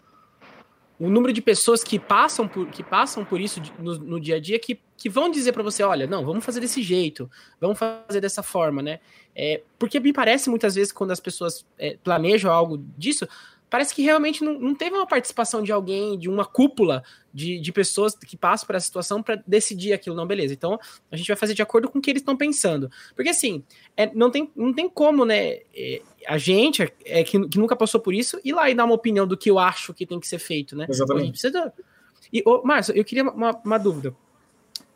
o número de pessoas que passam por, que passam por isso no, no dia a dia que, que vão dizer para você, olha, não, vamos fazer desse jeito, vamos fazer dessa forma, né? É, porque me parece muitas vezes quando as pessoas é, planejam algo disso, parece que realmente não, não teve uma participação de alguém, de uma cúpula de, de pessoas que passam por essa situação para decidir aquilo. Não, beleza. Então a gente vai fazer de acordo com o que eles estão pensando. Porque assim, é, não, tem, não tem como, né? É, a gente, é, que, que, nunca passou por isso, ir lá e dar uma opinião do que eu acho que tem que ser feito, né? Exatamente. A gente precisa. E, ô, Márcio, eu queria uma, uma dúvida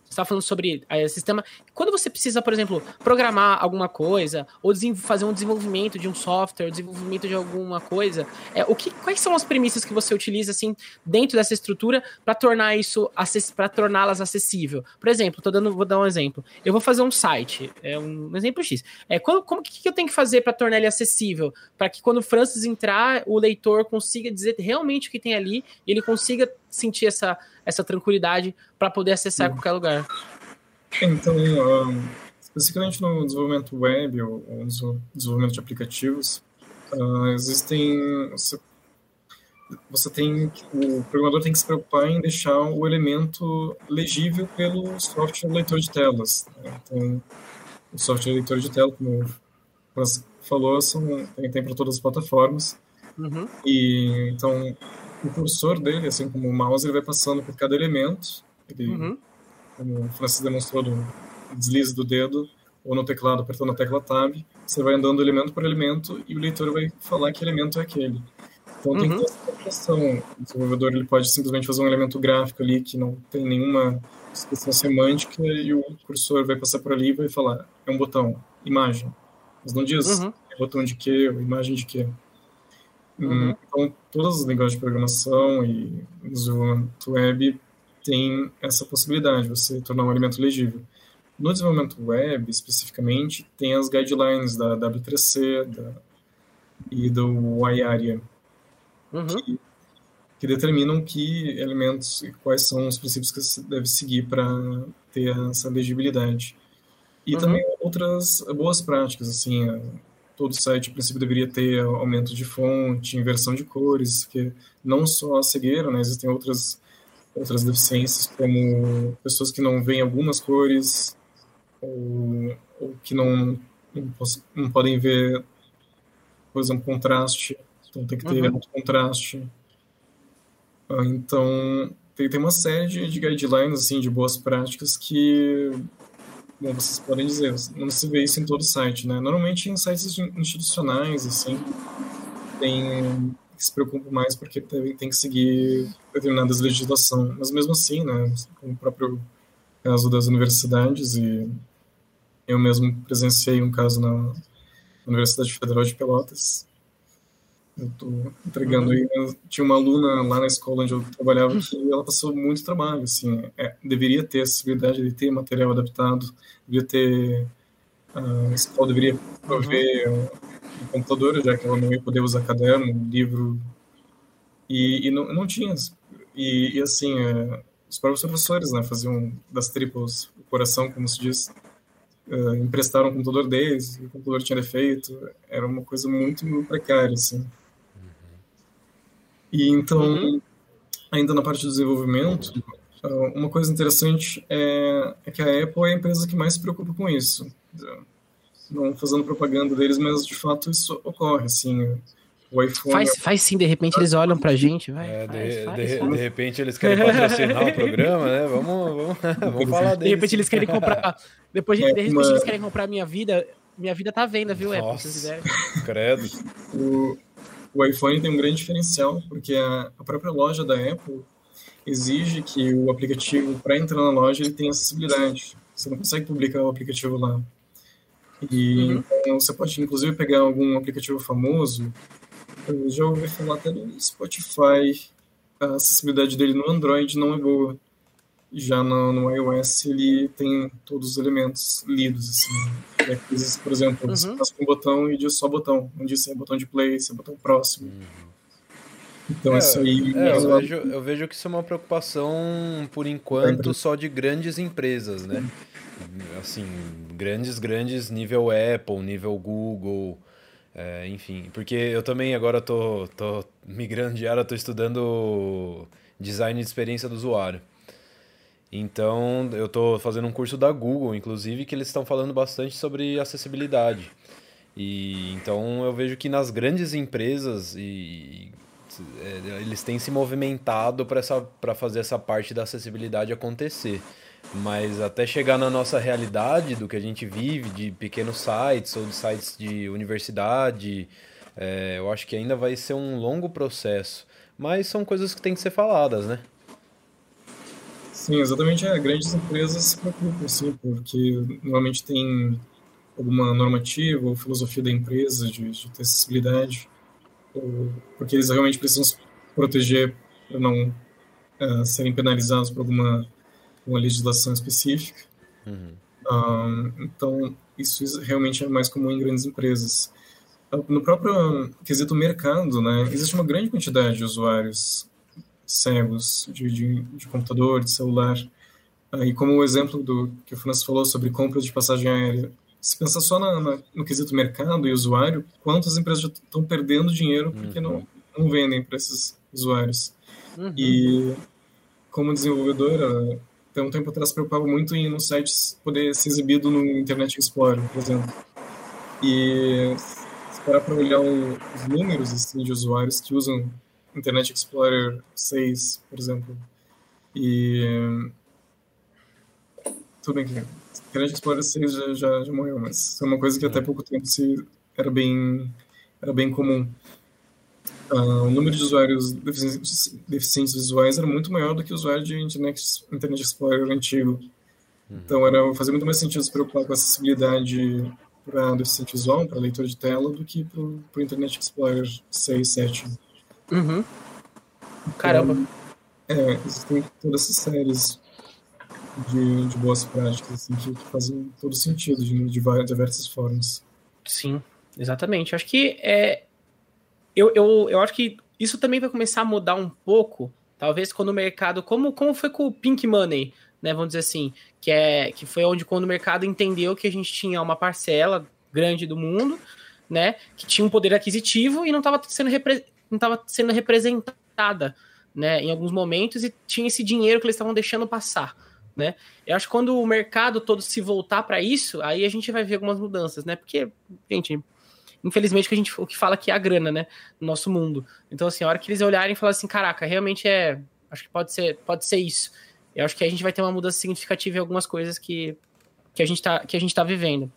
está falando sobre é, sistema. Quando você precisa, por exemplo, programar alguma coisa, ou fazer um desenvolvimento de um software, desenvolvimento de alguma coisa, é, o que, quais são as premissas que você utiliza assim dentro dessa estrutura para tornar isso para torná-las acessível? Por exemplo, tô dando, vou dar um exemplo. Eu vou fazer um site, é um exemplo X. É, como, como que, que eu tenho que fazer para tornar ele acessível? Para que quando o Francis entrar, o leitor consiga dizer realmente o que tem ali ele consiga sentir essa, essa tranquilidade para poder acessar qualquer lugar. Então, um, especificamente no desenvolvimento web ou, no desenvolvimento de aplicativos, uh, existem você, você, tem o programador tem que se preocupar em deixar o elemento legível pelo software leitor de telas. Né? Então, o software leitor de tela, como você falou, são, tem, tem para todas as plataformas. Uhum. E então o cursor dele, assim como o mouse, ele vai passando por cada elemento. Ele, uhum. Como o Francis demonstrou no deslize do dedo ou no teclado apertando a tecla Tab, você vai andando elemento por elemento e o leitor vai falar que elemento é aquele. Então tem uhum. toda essa questão. O desenvolvedor ele pode simplesmente fazer um elemento gráfico ali que não tem nenhuma descrição semântica e o cursor vai passar por ali e vai falar é um botão, imagem. Mas não diz uhum. é botão de quê ou imagem de quê. Uhum. Então, todas as linguagens de programação e desenvolvimento web têm essa possibilidade de você tornar um elemento legível. No desenvolvimento web, especificamente, tem as guidelines da W3C da, e do IARIA, uhum. que, que, determinam que elementos e quais são os princípios que você deve seguir para ter essa legibilidade. E uhum. também outras boas práticas, assim, todo site, a princípio, deveria ter aumento de fonte, inversão de cores, que não só a cegueira, né, existem outras, outras deficiências, como pessoas que não veem algumas cores, ou, ou que não, não, não, podem ver, por exemplo, contraste, então tem que ter uhum. contraste. Ah, então, tem, tem uma série de, de guidelines, assim, de boas práticas que, bom, vocês podem dizer, não se vê isso em todo site, né? Normalmente em sites institucionais, assim, tem que se preocupam mais porque tem, tem que seguir determinadas legislação. Mas mesmo assim, né, como o próprio caso das universidades, e eu mesmo presenciei um caso na Universidade Federal de Pelotas, eu estou entregando aí. Né? Tinha uma aluna lá na escola onde eu trabalhava que ela passou muito trabalho. Assim, é, deveria ter acessibilidade de ter material adaptado, deveria ter. A escola deveria prover uhum. um computador, já que ela não ia poder usar caderno, livro. E, e não, não tinha. E, e assim, é, os próprios professores né, faziam das tripas o coração, como se diz. Uh, emprestaram o computador deles, o computador tinha defeito, era uma coisa muito precária, assim. E então, uhum. ainda na parte do desenvolvimento, uma coisa interessante é, é, que a Apple é a empresa que mais se preocupa com isso. Não fazendo propaganda deles, mas de fato isso ocorre, assim. O iPhone faz, é... faz sim, de repente eles olham pra gente, vai. É, faz, de, faz, de, faz. de, repente eles querem patrocinar o programa, né? Vamos, vamos, vamos falar deles. De repente eles querem comprar. Depois de, de repente uma... eles querem comprar minha vida. Minha vida tá à venda, viu, Apple? Se vocês quiserem. Credo. O, o iPhone tem um grande diferencial, porque a, a própria loja da Apple exige que o aplicativo, para entrar na loja, ele tenha acessibilidade. Você não consegue publicar o aplicativo lá. E uhum. então, você pode, inclusive, pegar algum aplicativo famoso. Eu já ouvi falar até do Spotify. A acessibilidade dele no Android não é boa. Já no, no iOS ele tem todos os elementos lidos, assim. É coisas, por exemplo, uhum. você passa um botão e diz só botão. Diz se é botão de play, se é botão próximo. Uhum. Então é, isso aí... É, eu, vejo, eu vejo que isso é uma preocupação, por enquanto, só de grandes empresas, né? Assim, grandes, grandes, nível Apple, nível Google... É, enfim, porque eu também agora tô, tô migrando de área, tô estudando design de experiência do usuário. Então, eu estou fazendo um curso da Google, inclusive, que eles estão falando bastante sobre acessibilidade. E então eu vejo que nas grandes empresas e, é, eles têm se movimentado para fazer essa parte da acessibilidade acontecer. Mas até chegar na nossa realidade do que a gente vive, de pequenos sites ou de sites de universidade, é, eu acho que ainda vai ser um longo processo. Mas são coisas que têm que ser faladas, né? Sim, exatamente. É, grandes empresas se preocupam, sim, porque normalmente tem alguma normativa ou filosofia da empresa de, de ter acessibilidade, ou, porque eles realmente precisam se proteger para não uh, serem penalizados por alguma uma legislação específica. Uhum. Um, então, isso realmente é mais comum em grandes empresas. No próprio quesito mercado, né, existe uma grande quantidade de usuários cegos de, de, de computador, de celular. Ah, e como o exemplo do que o Francis falou sobre compras de passagem aérea, se pensar só na, na, no quesito mercado e usuário, quantas empresas já estão perdendo dinheiro porque uhum. não, não vendem para esses usuários. Uhum. E como desenvolvedora, até um tempo atrás preocupava muito em no site poder ser exibido no Internet Explorer, por exemplo. E se parar para olhar os números assim, de usuários que usam Internet Explorer 6, por exemplo. E. Tudo bem que Internet Explorer 6 já, já, já morreu, mas é uma coisa que até pouco tempo se, era, bem, era bem comum. Uh, o número de usuários deficientes, deficientes, visuais era muito maior do que o usuário de Internet, Internet Explorer antigo. Uhum. Então era fazia muito mais sentido se preocupar com a acessibilidade para deficiente visual, para leitor de tela, do que para o Internet Explorer 6, 7. Uhum. Caramba. É, existem todas essas séries de, de boas práticas assim, que, que, fazem todo sentido de, de diversas formas. Sim, exatamente. Acho que é. Eu, eu, eu acho que isso também vai começar a mudar um pouco, talvez quando o mercado. Como, como foi com o Pink Money, né? Vamos dizer assim, que, é, que foi onde quando o mercado entendeu que a gente tinha uma parcela grande do mundo, né? Que tinha um poder aquisitivo e não estava sendo representado não estava sendo representada, né, em alguns momentos e tinha esse dinheiro que eles estavam deixando passar, né? Eu acho que quando o mercado todo se voltar para isso, aí a gente vai ver algumas mudanças, né? Porque, gente, infelizmente que a gente o que fala aqui é a grana, né, no nosso mundo. Então assim, a hora que eles olharem e falar assim, caraca, realmente é Acho que pode ser, pode ser isso. Eu acho que a gente vai ter uma mudança significativa em algumas coisas que, que, a, gente tá, que a gente tá vivendo.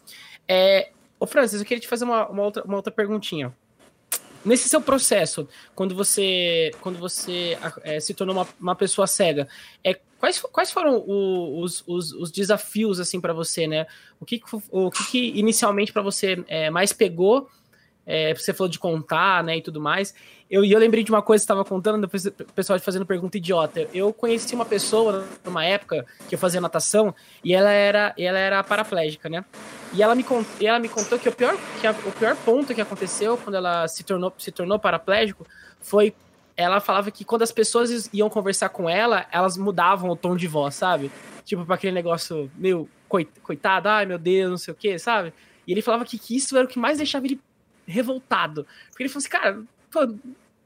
É, ô Francis, eu queria te fazer uma, uma, outra, uma outra perguntinha. Nesse seu processo, quando você, quando você é, se tornou uma, uma pessoa cega, é, quais, quais foram os, os, os desafios assim para você, né? O que, o que, que inicialmente para você é, mais pegou é, você falou de contar, né, e tudo mais. Eu, e eu lembrei de uma coisa que estava contando, depois o pessoal fazendo pergunta idiota. Eu conheci uma pessoa numa época que eu fazia natação e ela era, ela era paraplégica, né? E ela me, ela me contou que, o pior, que a, o pior ponto que aconteceu quando ela se tornou, se tornou paraplégico foi. Ela falava que quando as pessoas iam conversar com ela, elas mudavam o tom de voz, sabe? Tipo, para aquele negócio meio coitado, ai meu Deus, não sei o que, sabe? E ele falava que, que isso era o que mais deixava ele revoltado. Porque ele falou assim, cara, pô,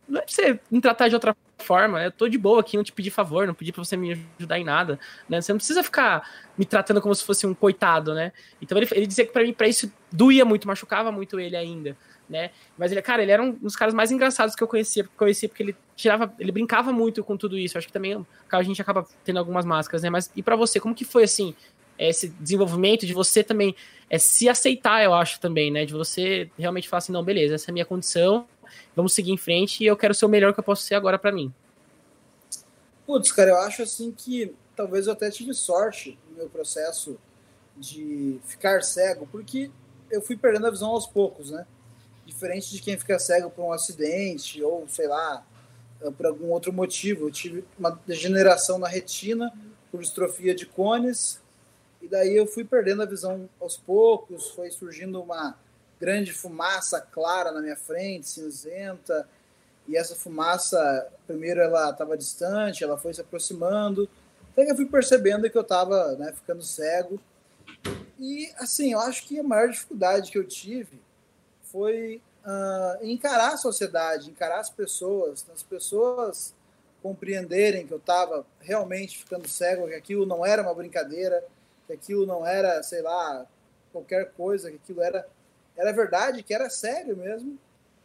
não é pra você me tratar de outra forma, eu tô de boa aqui, não te pedi favor, não pedi pra você me ajudar em nada, né? Você não precisa ficar me tratando como se fosse um coitado, né? Então ele, ele dizia que pra mim, pra isso, doía muito, machucava muito ele ainda, né? Mas ele, cara, ele era um dos caras mais engraçados que eu conhecia, conhecia porque ele tirava, ele brincava muito com tudo isso. Eu acho que também a gente acaba tendo algumas máscaras, né? Mas e para você, como que foi assim, esse desenvolvimento de você também é, se aceitar, eu acho também, né? De você realmente falar assim, não, beleza, essa é a minha condição, vamos seguir em frente e eu quero ser o melhor que eu posso ser agora para mim. Putz, cara, eu acho assim que talvez eu até tive sorte no meu processo de ficar cego, porque eu fui perdendo a visão aos poucos, né? Diferente de quem fica cego por um acidente ou, sei lá, por algum outro motivo. Eu tive uma degeneração na retina por distrofia de cones e daí eu fui perdendo a visão aos poucos, foi surgindo uma grande fumaça clara na minha frente, cinzenta, e essa fumaça, primeiro ela estava distante, ela foi se aproximando, até que eu fui percebendo que eu estava né, ficando cego. E, assim, eu acho que a maior dificuldade que eu tive foi uh, encarar a sociedade, encarar as pessoas, as pessoas compreenderem que eu estava realmente ficando cego, que aquilo não era uma brincadeira, que aquilo não era, sei lá, qualquer coisa, que aquilo era, era verdade, que era sério mesmo.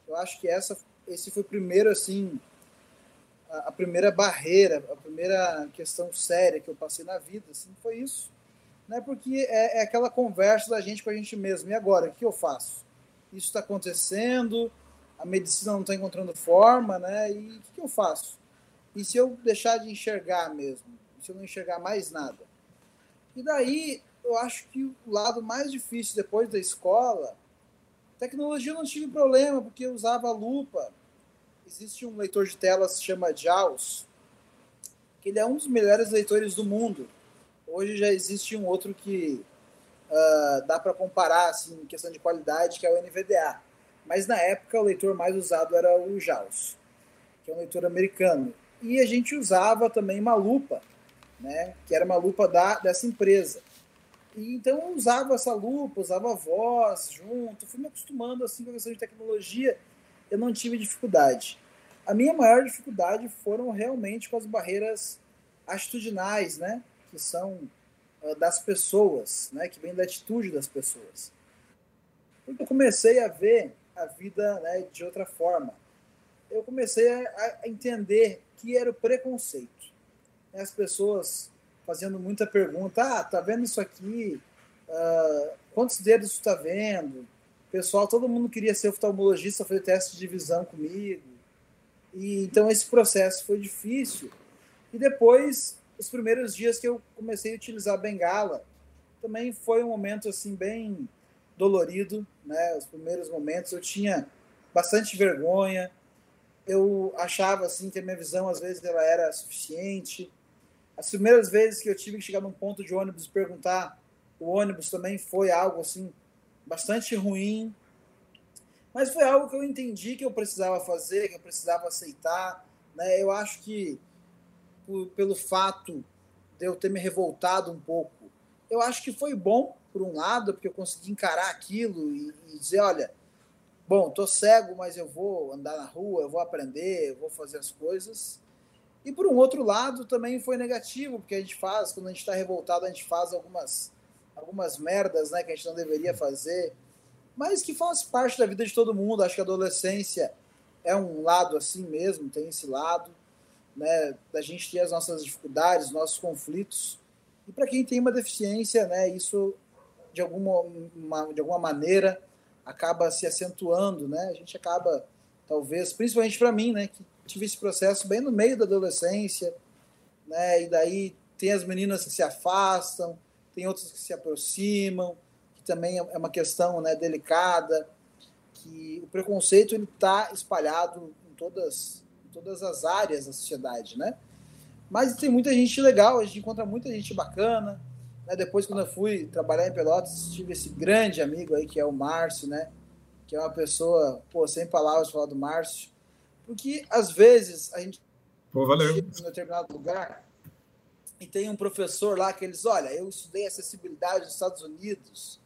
Eu acho que essa, esse foi o primeiro, assim, a, a primeira barreira, a primeira questão séria que eu passei na vida, assim, foi isso. Né? Porque é, é aquela conversa da gente com a gente mesmo. E agora, o que eu faço? Isso está acontecendo, a medicina não está encontrando forma, né? E o que, que eu faço? E se eu deixar de enxergar mesmo? E se eu não enxergar mais nada? E daí, eu acho que o lado mais difícil depois da escola, tecnologia eu não tive problema, porque eu usava lupa. Existe um leitor de telas que chama JAWS, que ele é um dos melhores leitores do mundo. Hoje já existe um outro que uh, dá para comparar assim, em questão de qualidade, que é o NVDA. Mas na época o leitor mais usado era o JAWS, que é um leitor americano. E a gente usava também uma lupa né, que era uma lupa da, dessa empresa. E, então eu usava essa lupa, usava voz junto, fui me acostumando assim com a questão de tecnologia, eu não tive dificuldade. A minha maior dificuldade foram realmente com as barreiras atitudinais, né, que são uh, das pessoas, né, que vem da atitude das pessoas. Porque eu comecei a ver a vida né, de outra forma. Eu comecei a, a entender que era o preconceito as pessoas fazendo muita pergunta: ah, tá vendo isso aqui? Uh, quantos dedos tu tá vendo? Pessoal, todo mundo queria ser oftalmologista, fazer teste de visão comigo. E então esse processo foi difícil. E depois, os primeiros dias que eu comecei a utilizar a bengala, também foi um momento assim bem dolorido, né? Os primeiros momentos eu tinha bastante vergonha. Eu achava assim que a minha visão às vezes ela era suficiente. As primeiras vezes que eu tive que chegar num ponto de ônibus e perguntar o ônibus também foi algo assim bastante ruim. Mas foi algo que eu entendi que eu precisava fazer, que eu precisava aceitar. Né? Eu acho que por, pelo fato de eu ter me revoltado um pouco, eu acho que foi bom, por um lado, porque eu consegui encarar aquilo e, e dizer, olha, bom, tô cego, mas eu vou andar na rua, eu vou aprender, eu vou fazer as coisas. E por um outro lado também foi negativo, porque a gente faz, quando a gente está revoltado, a gente faz algumas, algumas merdas né, que a gente não deveria fazer, mas que faz parte da vida de todo mundo. Acho que a adolescência é um lado assim mesmo, tem esse lado. né, da gente ter as nossas dificuldades, nossos conflitos. E para quem tem uma deficiência, né, isso de alguma, uma, de alguma maneira acaba se acentuando, né? A gente acaba, talvez, principalmente para mim, né, que tive esse processo bem no meio da adolescência, né? E daí tem as meninas que se afastam, tem outras que se aproximam, que também é uma questão, né, delicada, que o preconceito ele está espalhado em todas, em todas as áreas da sociedade, né? Mas tem muita gente legal, a gente encontra muita gente bacana, né? Depois, quando eu fui trabalhar em Pelotas, tive esse grande amigo aí, que é o Márcio, né? Que é uma pessoa, pô, sem palavras falar do Márcio. Porque, às vezes, a gente pô, valeu. chega em determinado lugar e tem um professor lá que eles, olha, eu estudei acessibilidade nos Estados Unidos,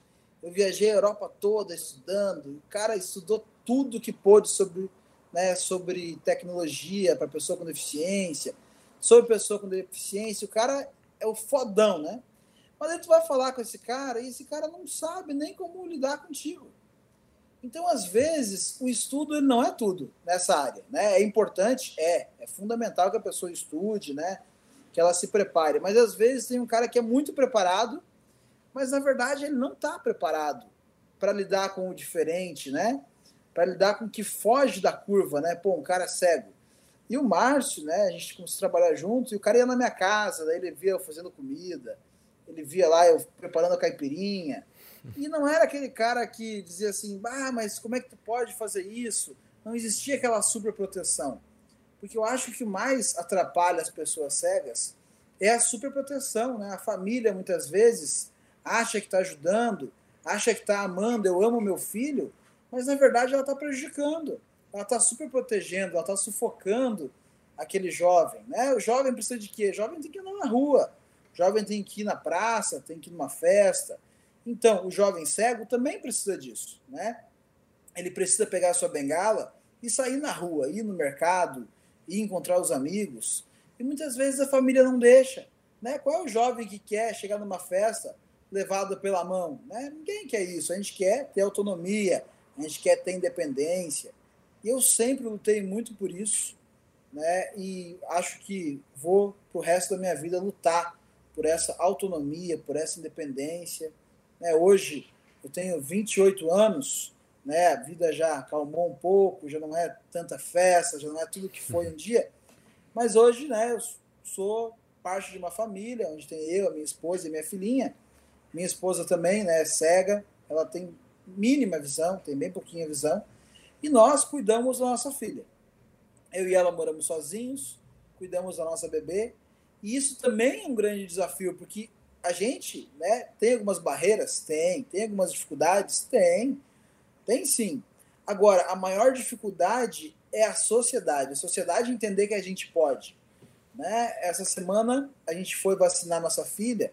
eu viajei a Europa toda estudando, o cara estudou tudo que pôde sobre, né, sobre tecnologia para pessoa com deficiência, sobre pessoa com deficiência, o cara é o fodão, né? Mas aí tu vai falar com esse cara e esse cara não sabe nem como lidar contigo. Então, às vezes, o estudo ele não é tudo nessa área. Né? É importante, é. É fundamental que a pessoa estude, né? que ela se prepare. Mas, às vezes, tem um cara que é muito preparado, mas, na verdade, ele não está preparado para lidar com o diferente, né? para lidar com o que foge da curva. Né? Pô, um cara cego. E o Márcio, né? a gente começou a trabalhar junto, e o cara ia na minha casa, daí ele via eu fazendo comida, ele via lá eu preparando a caipirinha. E não era aquele cara que dizia assim, ah, mas como é que tu pode fazer isso? Não existia aquela super proteção. Porque eu acho que o mais atrapalha as pessoas cegas é a super proteção. Né? A família, muitas vezes, acha que está ajudando, acha que está amando, eu amo meu filho, mas na verdade ela está prejudicando. Ela está super protegendo, ela está sufocando aquele jovem. Né? O jovem precisa de quê? O jovem tem que andar na rua jovem tem que ir na praça, tem que ir numa festa. Então, o jovem cego também precisa disso, né? Ele precisa pegar a sua bengala e sair na rua, ir no mercado, ir encontrar os amigos. E muitas vezes a família não deixa, né? Qual é o jovem que quer chegar numa festa levado pela mão, né? Ninguém quer isso. A gente quer ter autonomia, a gente quer ter independência. E eu sempre lutei muito por isso, né? E acho que vou pro resto da minha vida lutar por essa autonomia, por essa independência. Né? Hoje eu tenho 28 anos, né? a vida já acalmou um pouco, já não é tanta festa, já não é tudo que foi um dia, mas hoje né, eu sou parte de uma família onde tem eu, a minha esposa e minha filhinha. Minha esposa também né, é cega, ela tem mínima visão, tem bem pouquinha visão, e nós cuidamos da nossa filha. Eu e ela moramos sozinhos, cuidamos da nossa bebê, e isso também é um grande desafio, porque a gente né, tem algumas barreiras? Tem. Tem algumas dificuldades? Tem. Tem sim. Agora, a maior dificuldade é a sociedade. A sociedade entender que a gente pode. Né? Essa semana a gente foi vacinar nossa filha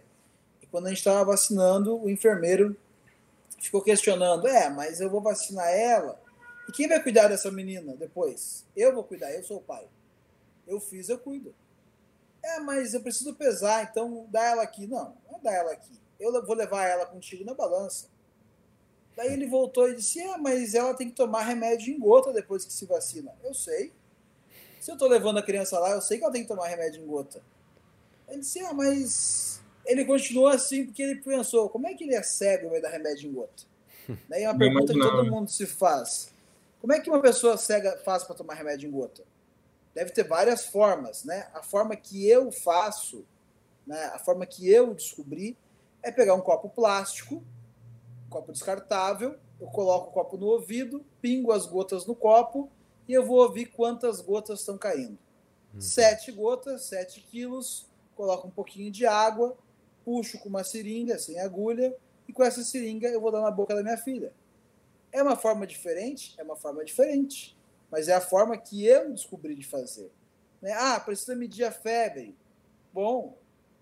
e quando a gente estava vacinando, o enfermeiro ficou questionando: é, mas eu vou vacinar ela e quem vai cuidar dessa menina depois? Eu vou cuidar, eu sou o pai. Eu fiz, eu cuido. É, mas eu preciso pesar, então dá ela aqui. Não, não dá ela aqui. Eu vou levar ela contigo na balança. Daí ele voltou e disse: É, mas ela tem que tomar remédio em gota depois que se vacina. Eu sei. Se eu tô levando a criança lá, eu sei que ela tem que tomar remédio em gota. Ele disse: Ah, mas ele continuou assim porque ele pensou: como é que ele é cego vai dar remédio em gota? Daí é uma pergunta que todo mundo se faz: como é que uma pessoa cega faz para tomar remédio em gota? Deve ter várias formas, né? A forma que eu faço, né? A forma que eu descobri é pegar um copo plástico, um copo descartável, eu coloco o copo no ouvido, pingo as gotas no copo e eu vou ouvir quantas gotas estão caindo. Uhum. Sete gotas, sete quilos, coloco um pouquinho de água, puxo com uma seringa sem agulha e com essa seringa eu vou dar na boca da minha filha. É uma forma diferente? É uma forma diferente mas é a forma que eu descobri de fazer. Né? Ah, precisa medir a febre. Bom,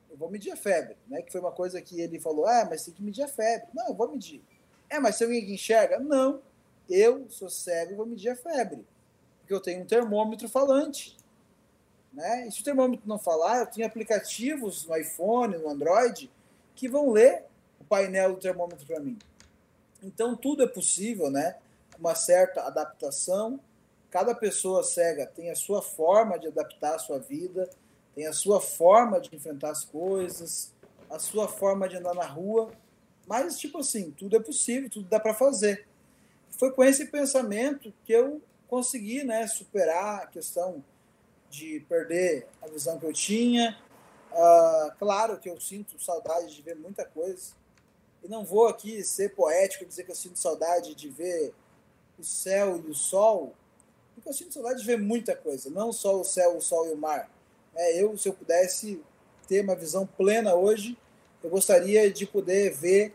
eu vou medir a febre, né? Que foi uma coisa que ele falou, ah, mas tem que medir a febre. Não, eu vou medir. É, mas tem alguém que enxerga? Não, eu sou cego e vou medir a febre. Porque eu tenho um termômetro falante. Né? E se o termômetro não falar, eu tenho aplicativos no iPhone, no Android, que vão ler o painel do termômetro para mim. Então tudo é possível, né? Uma certa adaptação Cada pessoa cega tem a sua forma de adaptar a sua vida, tem a sua forma de enfrentar as coisas, a sua forma de andar na rua. Mas, tipo assim, tudo é possível, tudo dá para fazer. Foi com esse pensamento que eu consegui né, superar a questão de perder a visão que eu tinha. Uh, claro que eu sinto saudade de ver muita coisa. E não vou aqui ser poético e dizer que eu sinto saudade de ver o céu e o sol, eu sinto saudade de ver muita coisa, não só o céu, o sol e o mar. É, eu, se eu pudesse ter uma visão plena hoje, eu gostaria de poder ver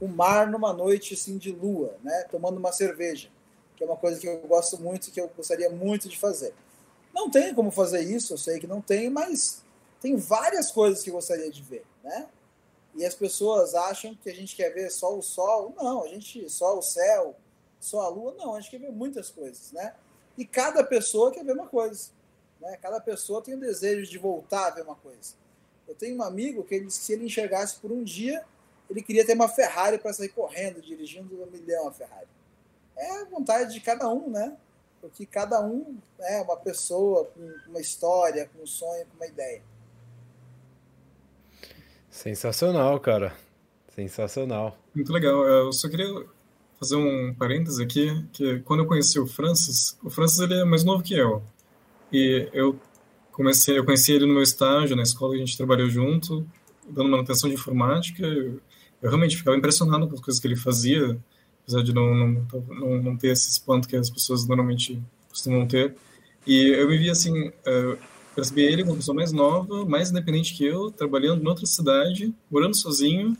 o mar numa noite assim de lua, né, tomando uma cerveja, que é uma coisa que eu gosto muito e que eu gostaria muito de fazer. Não tem como fazer isso, eu sei que não tem, mas tem várias coisas que eu gostaria de ver, né? E as pessoas acham que a gente quer ver só o sol. Não, a gente só o céu, só a lua. Não, a gente quer ver muitas coisas, né? E cada pessoa quer ver uma coisa. Né? Cada pessoa tem o desejo de voltar a ver uma coisa. Eu tenho um amigo que ele disse que se ele enxergasse por um dia, ele queria ter uma Ferrari para sair correndo, dirigindo um milhão a Ferrari. É a vontade de cada um, né? Porque cada um é uma pessoa com uma história, com um sonho, com uma ideia. Sensacional, cara. Sensacional. Muito legal. Eu só queria fazer um parêntese aqui, que quando eu conheci o Francis, o Francis ele é mais novo que eu. E eu comecei, eu conheci ele no meu estágio na escola, a gente trabalhou junto, dando manutenção de informática. Eu, eu realmente ficava impressionado com as coisas que ele fazia, apesar de não, não, não, não ter esse espanto que as pessoas normalmente costumam ter. E eu me vi assim, uh, percebi ele uma pessoa mais nova, mais independente que eu, trabalhando em outra cidade, morando sozinho,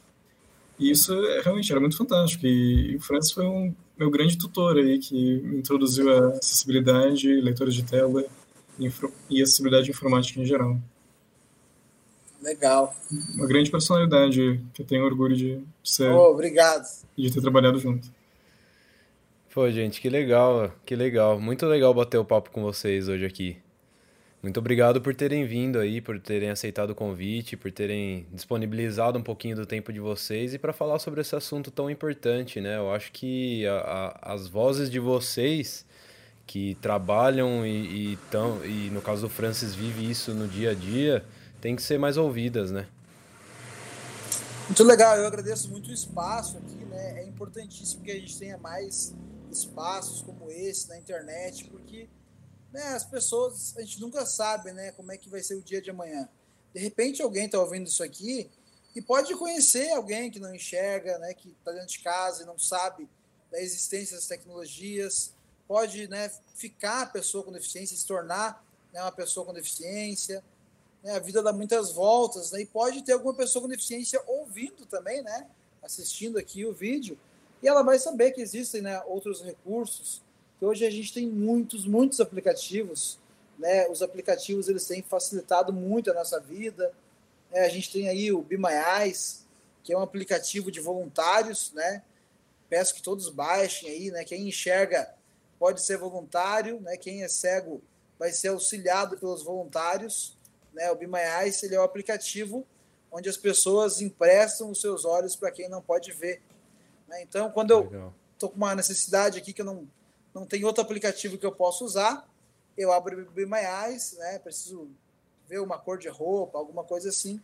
e isso é, realmente era muito fantástico. E, e o Francis foi um meu grande tutor aí, que me introduziu a acessibilidade, leitura de tela e acessibilidade informática em geral. Legal. Uma grande personalidade que eu tenho orgulho de, ser. Oh, obrigado. E de ter trabalhado junto. Pô, gente, que legal, que legal. Muito legal bater o papo com vocês hoje aqui. Muito obrigado por terem vindo aí, por terem aceitado o convite, por terem disponibilizado um pouquinho do tempo de vocês e para falar sobre esse assunto tão importante, né? Eu acho que a, a, as vozes de vocês que trabalham e, e, e no caso do Francis vive isso no dia a dia, tem que ser mais ouvidas, né? Muito legal, eu agradeço muito o espaço aqui, né? É importantíssimo que a gente tenha mais espaços como esse na internet, porque né, as pessoas, a gente nunca sabe né, como é que vai ser o dia de amanhã. De repente alguém está ouvindo isso aqui e pode conhecer alguém que não enxerga, né, que está dentro de casa e não sabe da existência das tecnologias, pode né, ficar a pessoa com deficiência, se tornar né, uma pessoa com deficiência. Né, a vida dá muitas voltas né, e pode ter alguma pessoa com deficiência ouvindo também, né, assistindo aqui o vídeo, e ela vai saber que existem né, outros recursos hoje a gente tem muitos, muitos aplicativos, né? Os aplicativos eles têm facilitado muito a nossa vida. É, a gente tem aí o Eyes, que é um aplicativo de voluntários, né? Peço que todos baixem aí, né? Quem enxerga pode ser voluntário, né? Quem é cego vai ser auxiliado pelos voluntários, né? O Eyes ele é o um aplicativo onde as pessoas emprestam os seus olhos para quem não pode ver. Né? Então, quando eu estou com uma necessidade aqui que eu não não tem outro aplicativo que eu possa usar, eu abro o My Eyes, né? Preciso ver uma cor de roupa, alguma coisa assim,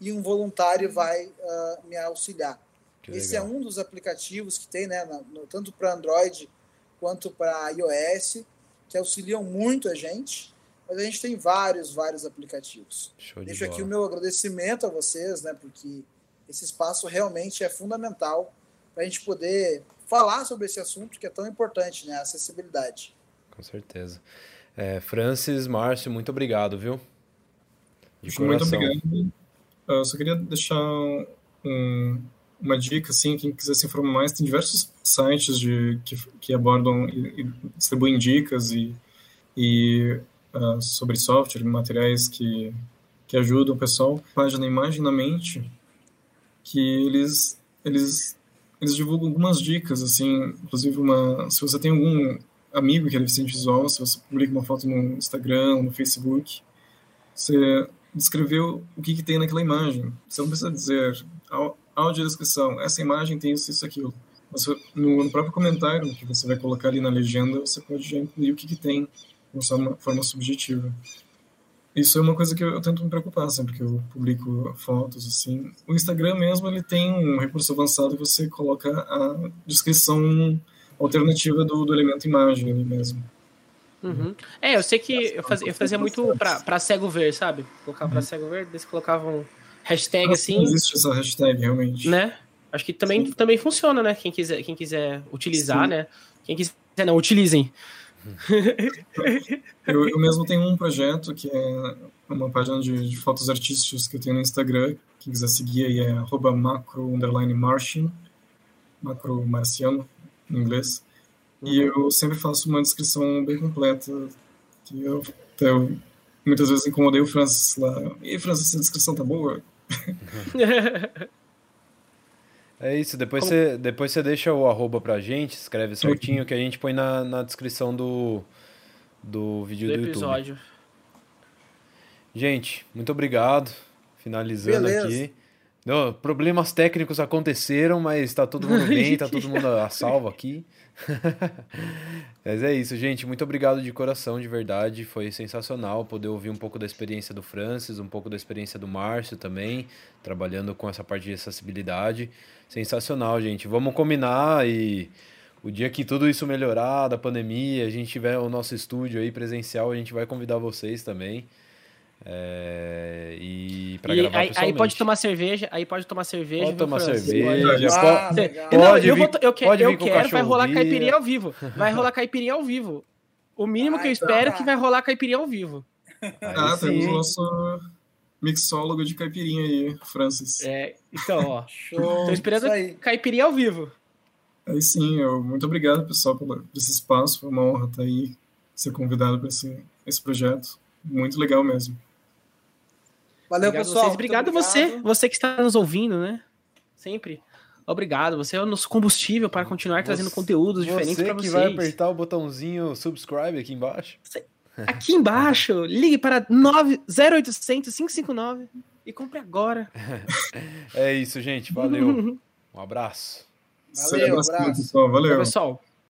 e um voluntário vai uh, me auxiliar. Que Esse é legal. é um dos aplicativos que tem, né? No, tanto para Android quanto para iOS, que auxiliam muito a gente. Mas a gente tem vários, vários aplicativos. Show Deixo aqui o meu agradecimento a vocês, né? Porque esse espaço realmente é fundamental para a gente poder falar sobre esse assunto que é tão importante, né? A acessibilidade. Com certeza. É, Francis, Márcio, muito obrigado, viu? De muito obrigado. Eu só queria deixar um, uma dica, assim, quem quiser se informar mais, tem diversos sites de, que, que abordam e, e distribuem dicas e, e uh, sobre software, materiais que, que ajudam o pessoal. Página Imagem na Mente, que eles, eles eles divulgam algumas dicas, assim, inclusive uma, se você tem algum amigo que é deficiente visual, se você publica uma foto no Instagram, no Facebook, você descreveu o que, que tem naquela imagem. Você não precisa dizer audiodescrição, essa imagem tem isso, isso, aquilo. você, no, no, próprio comentário que você vai colocar ali na legenda, você pode já incluir o que, que tem, de uma forma subjetiva. Isso é uma coisa que eu, eu, tento me preocupar sempre que eu publico fotos, assim. O Instagram mesmo, ele tem um recurso avançado que você coloca a descrição alternativa do, do elemento imagem ali mesmo. Uhum. É, eu sei que eu fazia, eu fazia muito pra, pra cego ver, sabe? Colocar pra uhum. cego ver, eles colocavam hashtag Nossa, assim. existe essa hashtag, realmente. Né? Acho que também, também funciona, né? Quem quiser, quem quiser utilizar, Sim. né? Quem quiser, não, utilizem. eu, eu, mesmo tenho um projeto que é uma página de, de, fotos artísticas que eu tenho no Instagram. Quem quiser seguir aí é macro martian, macro marciano em inglês. Uhum. E eu sempre faço uma descrição bem completa. Que eu, eu muitas vezes incomodei o Francis lá. E Francis, essa descrição tá boa? É isso, depois você, depois você deixa o arroba pra gente, escreve certinho, que a gente põe na, na descrição do, do vídeo do, do episódio. YouTube. Gente, muito obrigado. Finalizando Beleza. aqui. Não, problemas técnicos aconteceram, mas tá todo mundo bem, tá todo mundo a salvo aqui. Mas é isso, gente. Muito obrigado de coração, de verdade. Foi sensacional poder ouvir um pouco da experiência do Francis, um pouco da experiência do Márcio também, trabalhando com essa parte de acessibilidade. Sensacional, gente. Vamos combinar e o dia que tudo isso melhorar, da pandemia, a gente tiver o nosso estúdio aí presencial, a gente vai convidar vocês também. É, e para gravar aí, aí, pode tomar cerveja, aí pode tomar cerveja. Pode tomar cerveja. Ah, pode, pode, eu, vou, eu, quero, eu quero vai rolar caipirinha ao vivo. Vai rolar caipirinha ao vivo. O mínimo ah, que eu então espero é tá. que vai rolar caipirinha ao vivo. ah, temos o nosso mixólogo de caipirinha aí, Francis. É, então, ó. Show. Tô esperando caipirinha ao vivo. Aí sim, eu, muito obrigado, pessoal, por, por esse espaço. Foi uma honra estar aí, ser convidado para esse, esse projeto. Muito legal mesmo. Valeu, obrigado pessoal. Vocês. Obrigado, obrigado você, você que está nos ouvindo, né? Sempre. Obrigado. Você é o nosso combustível para continuar você, trazendo conteúdos diferentes para vocês. Você que vai apertar o botãozinho subscribe aqui embaixo. Aqui embaixo, ligue para 9, 0800 559 e compre agora. é isso, gente. Valeu. Um abraço. Valeu, um abraço. Pessoal. Valeu. pessoal.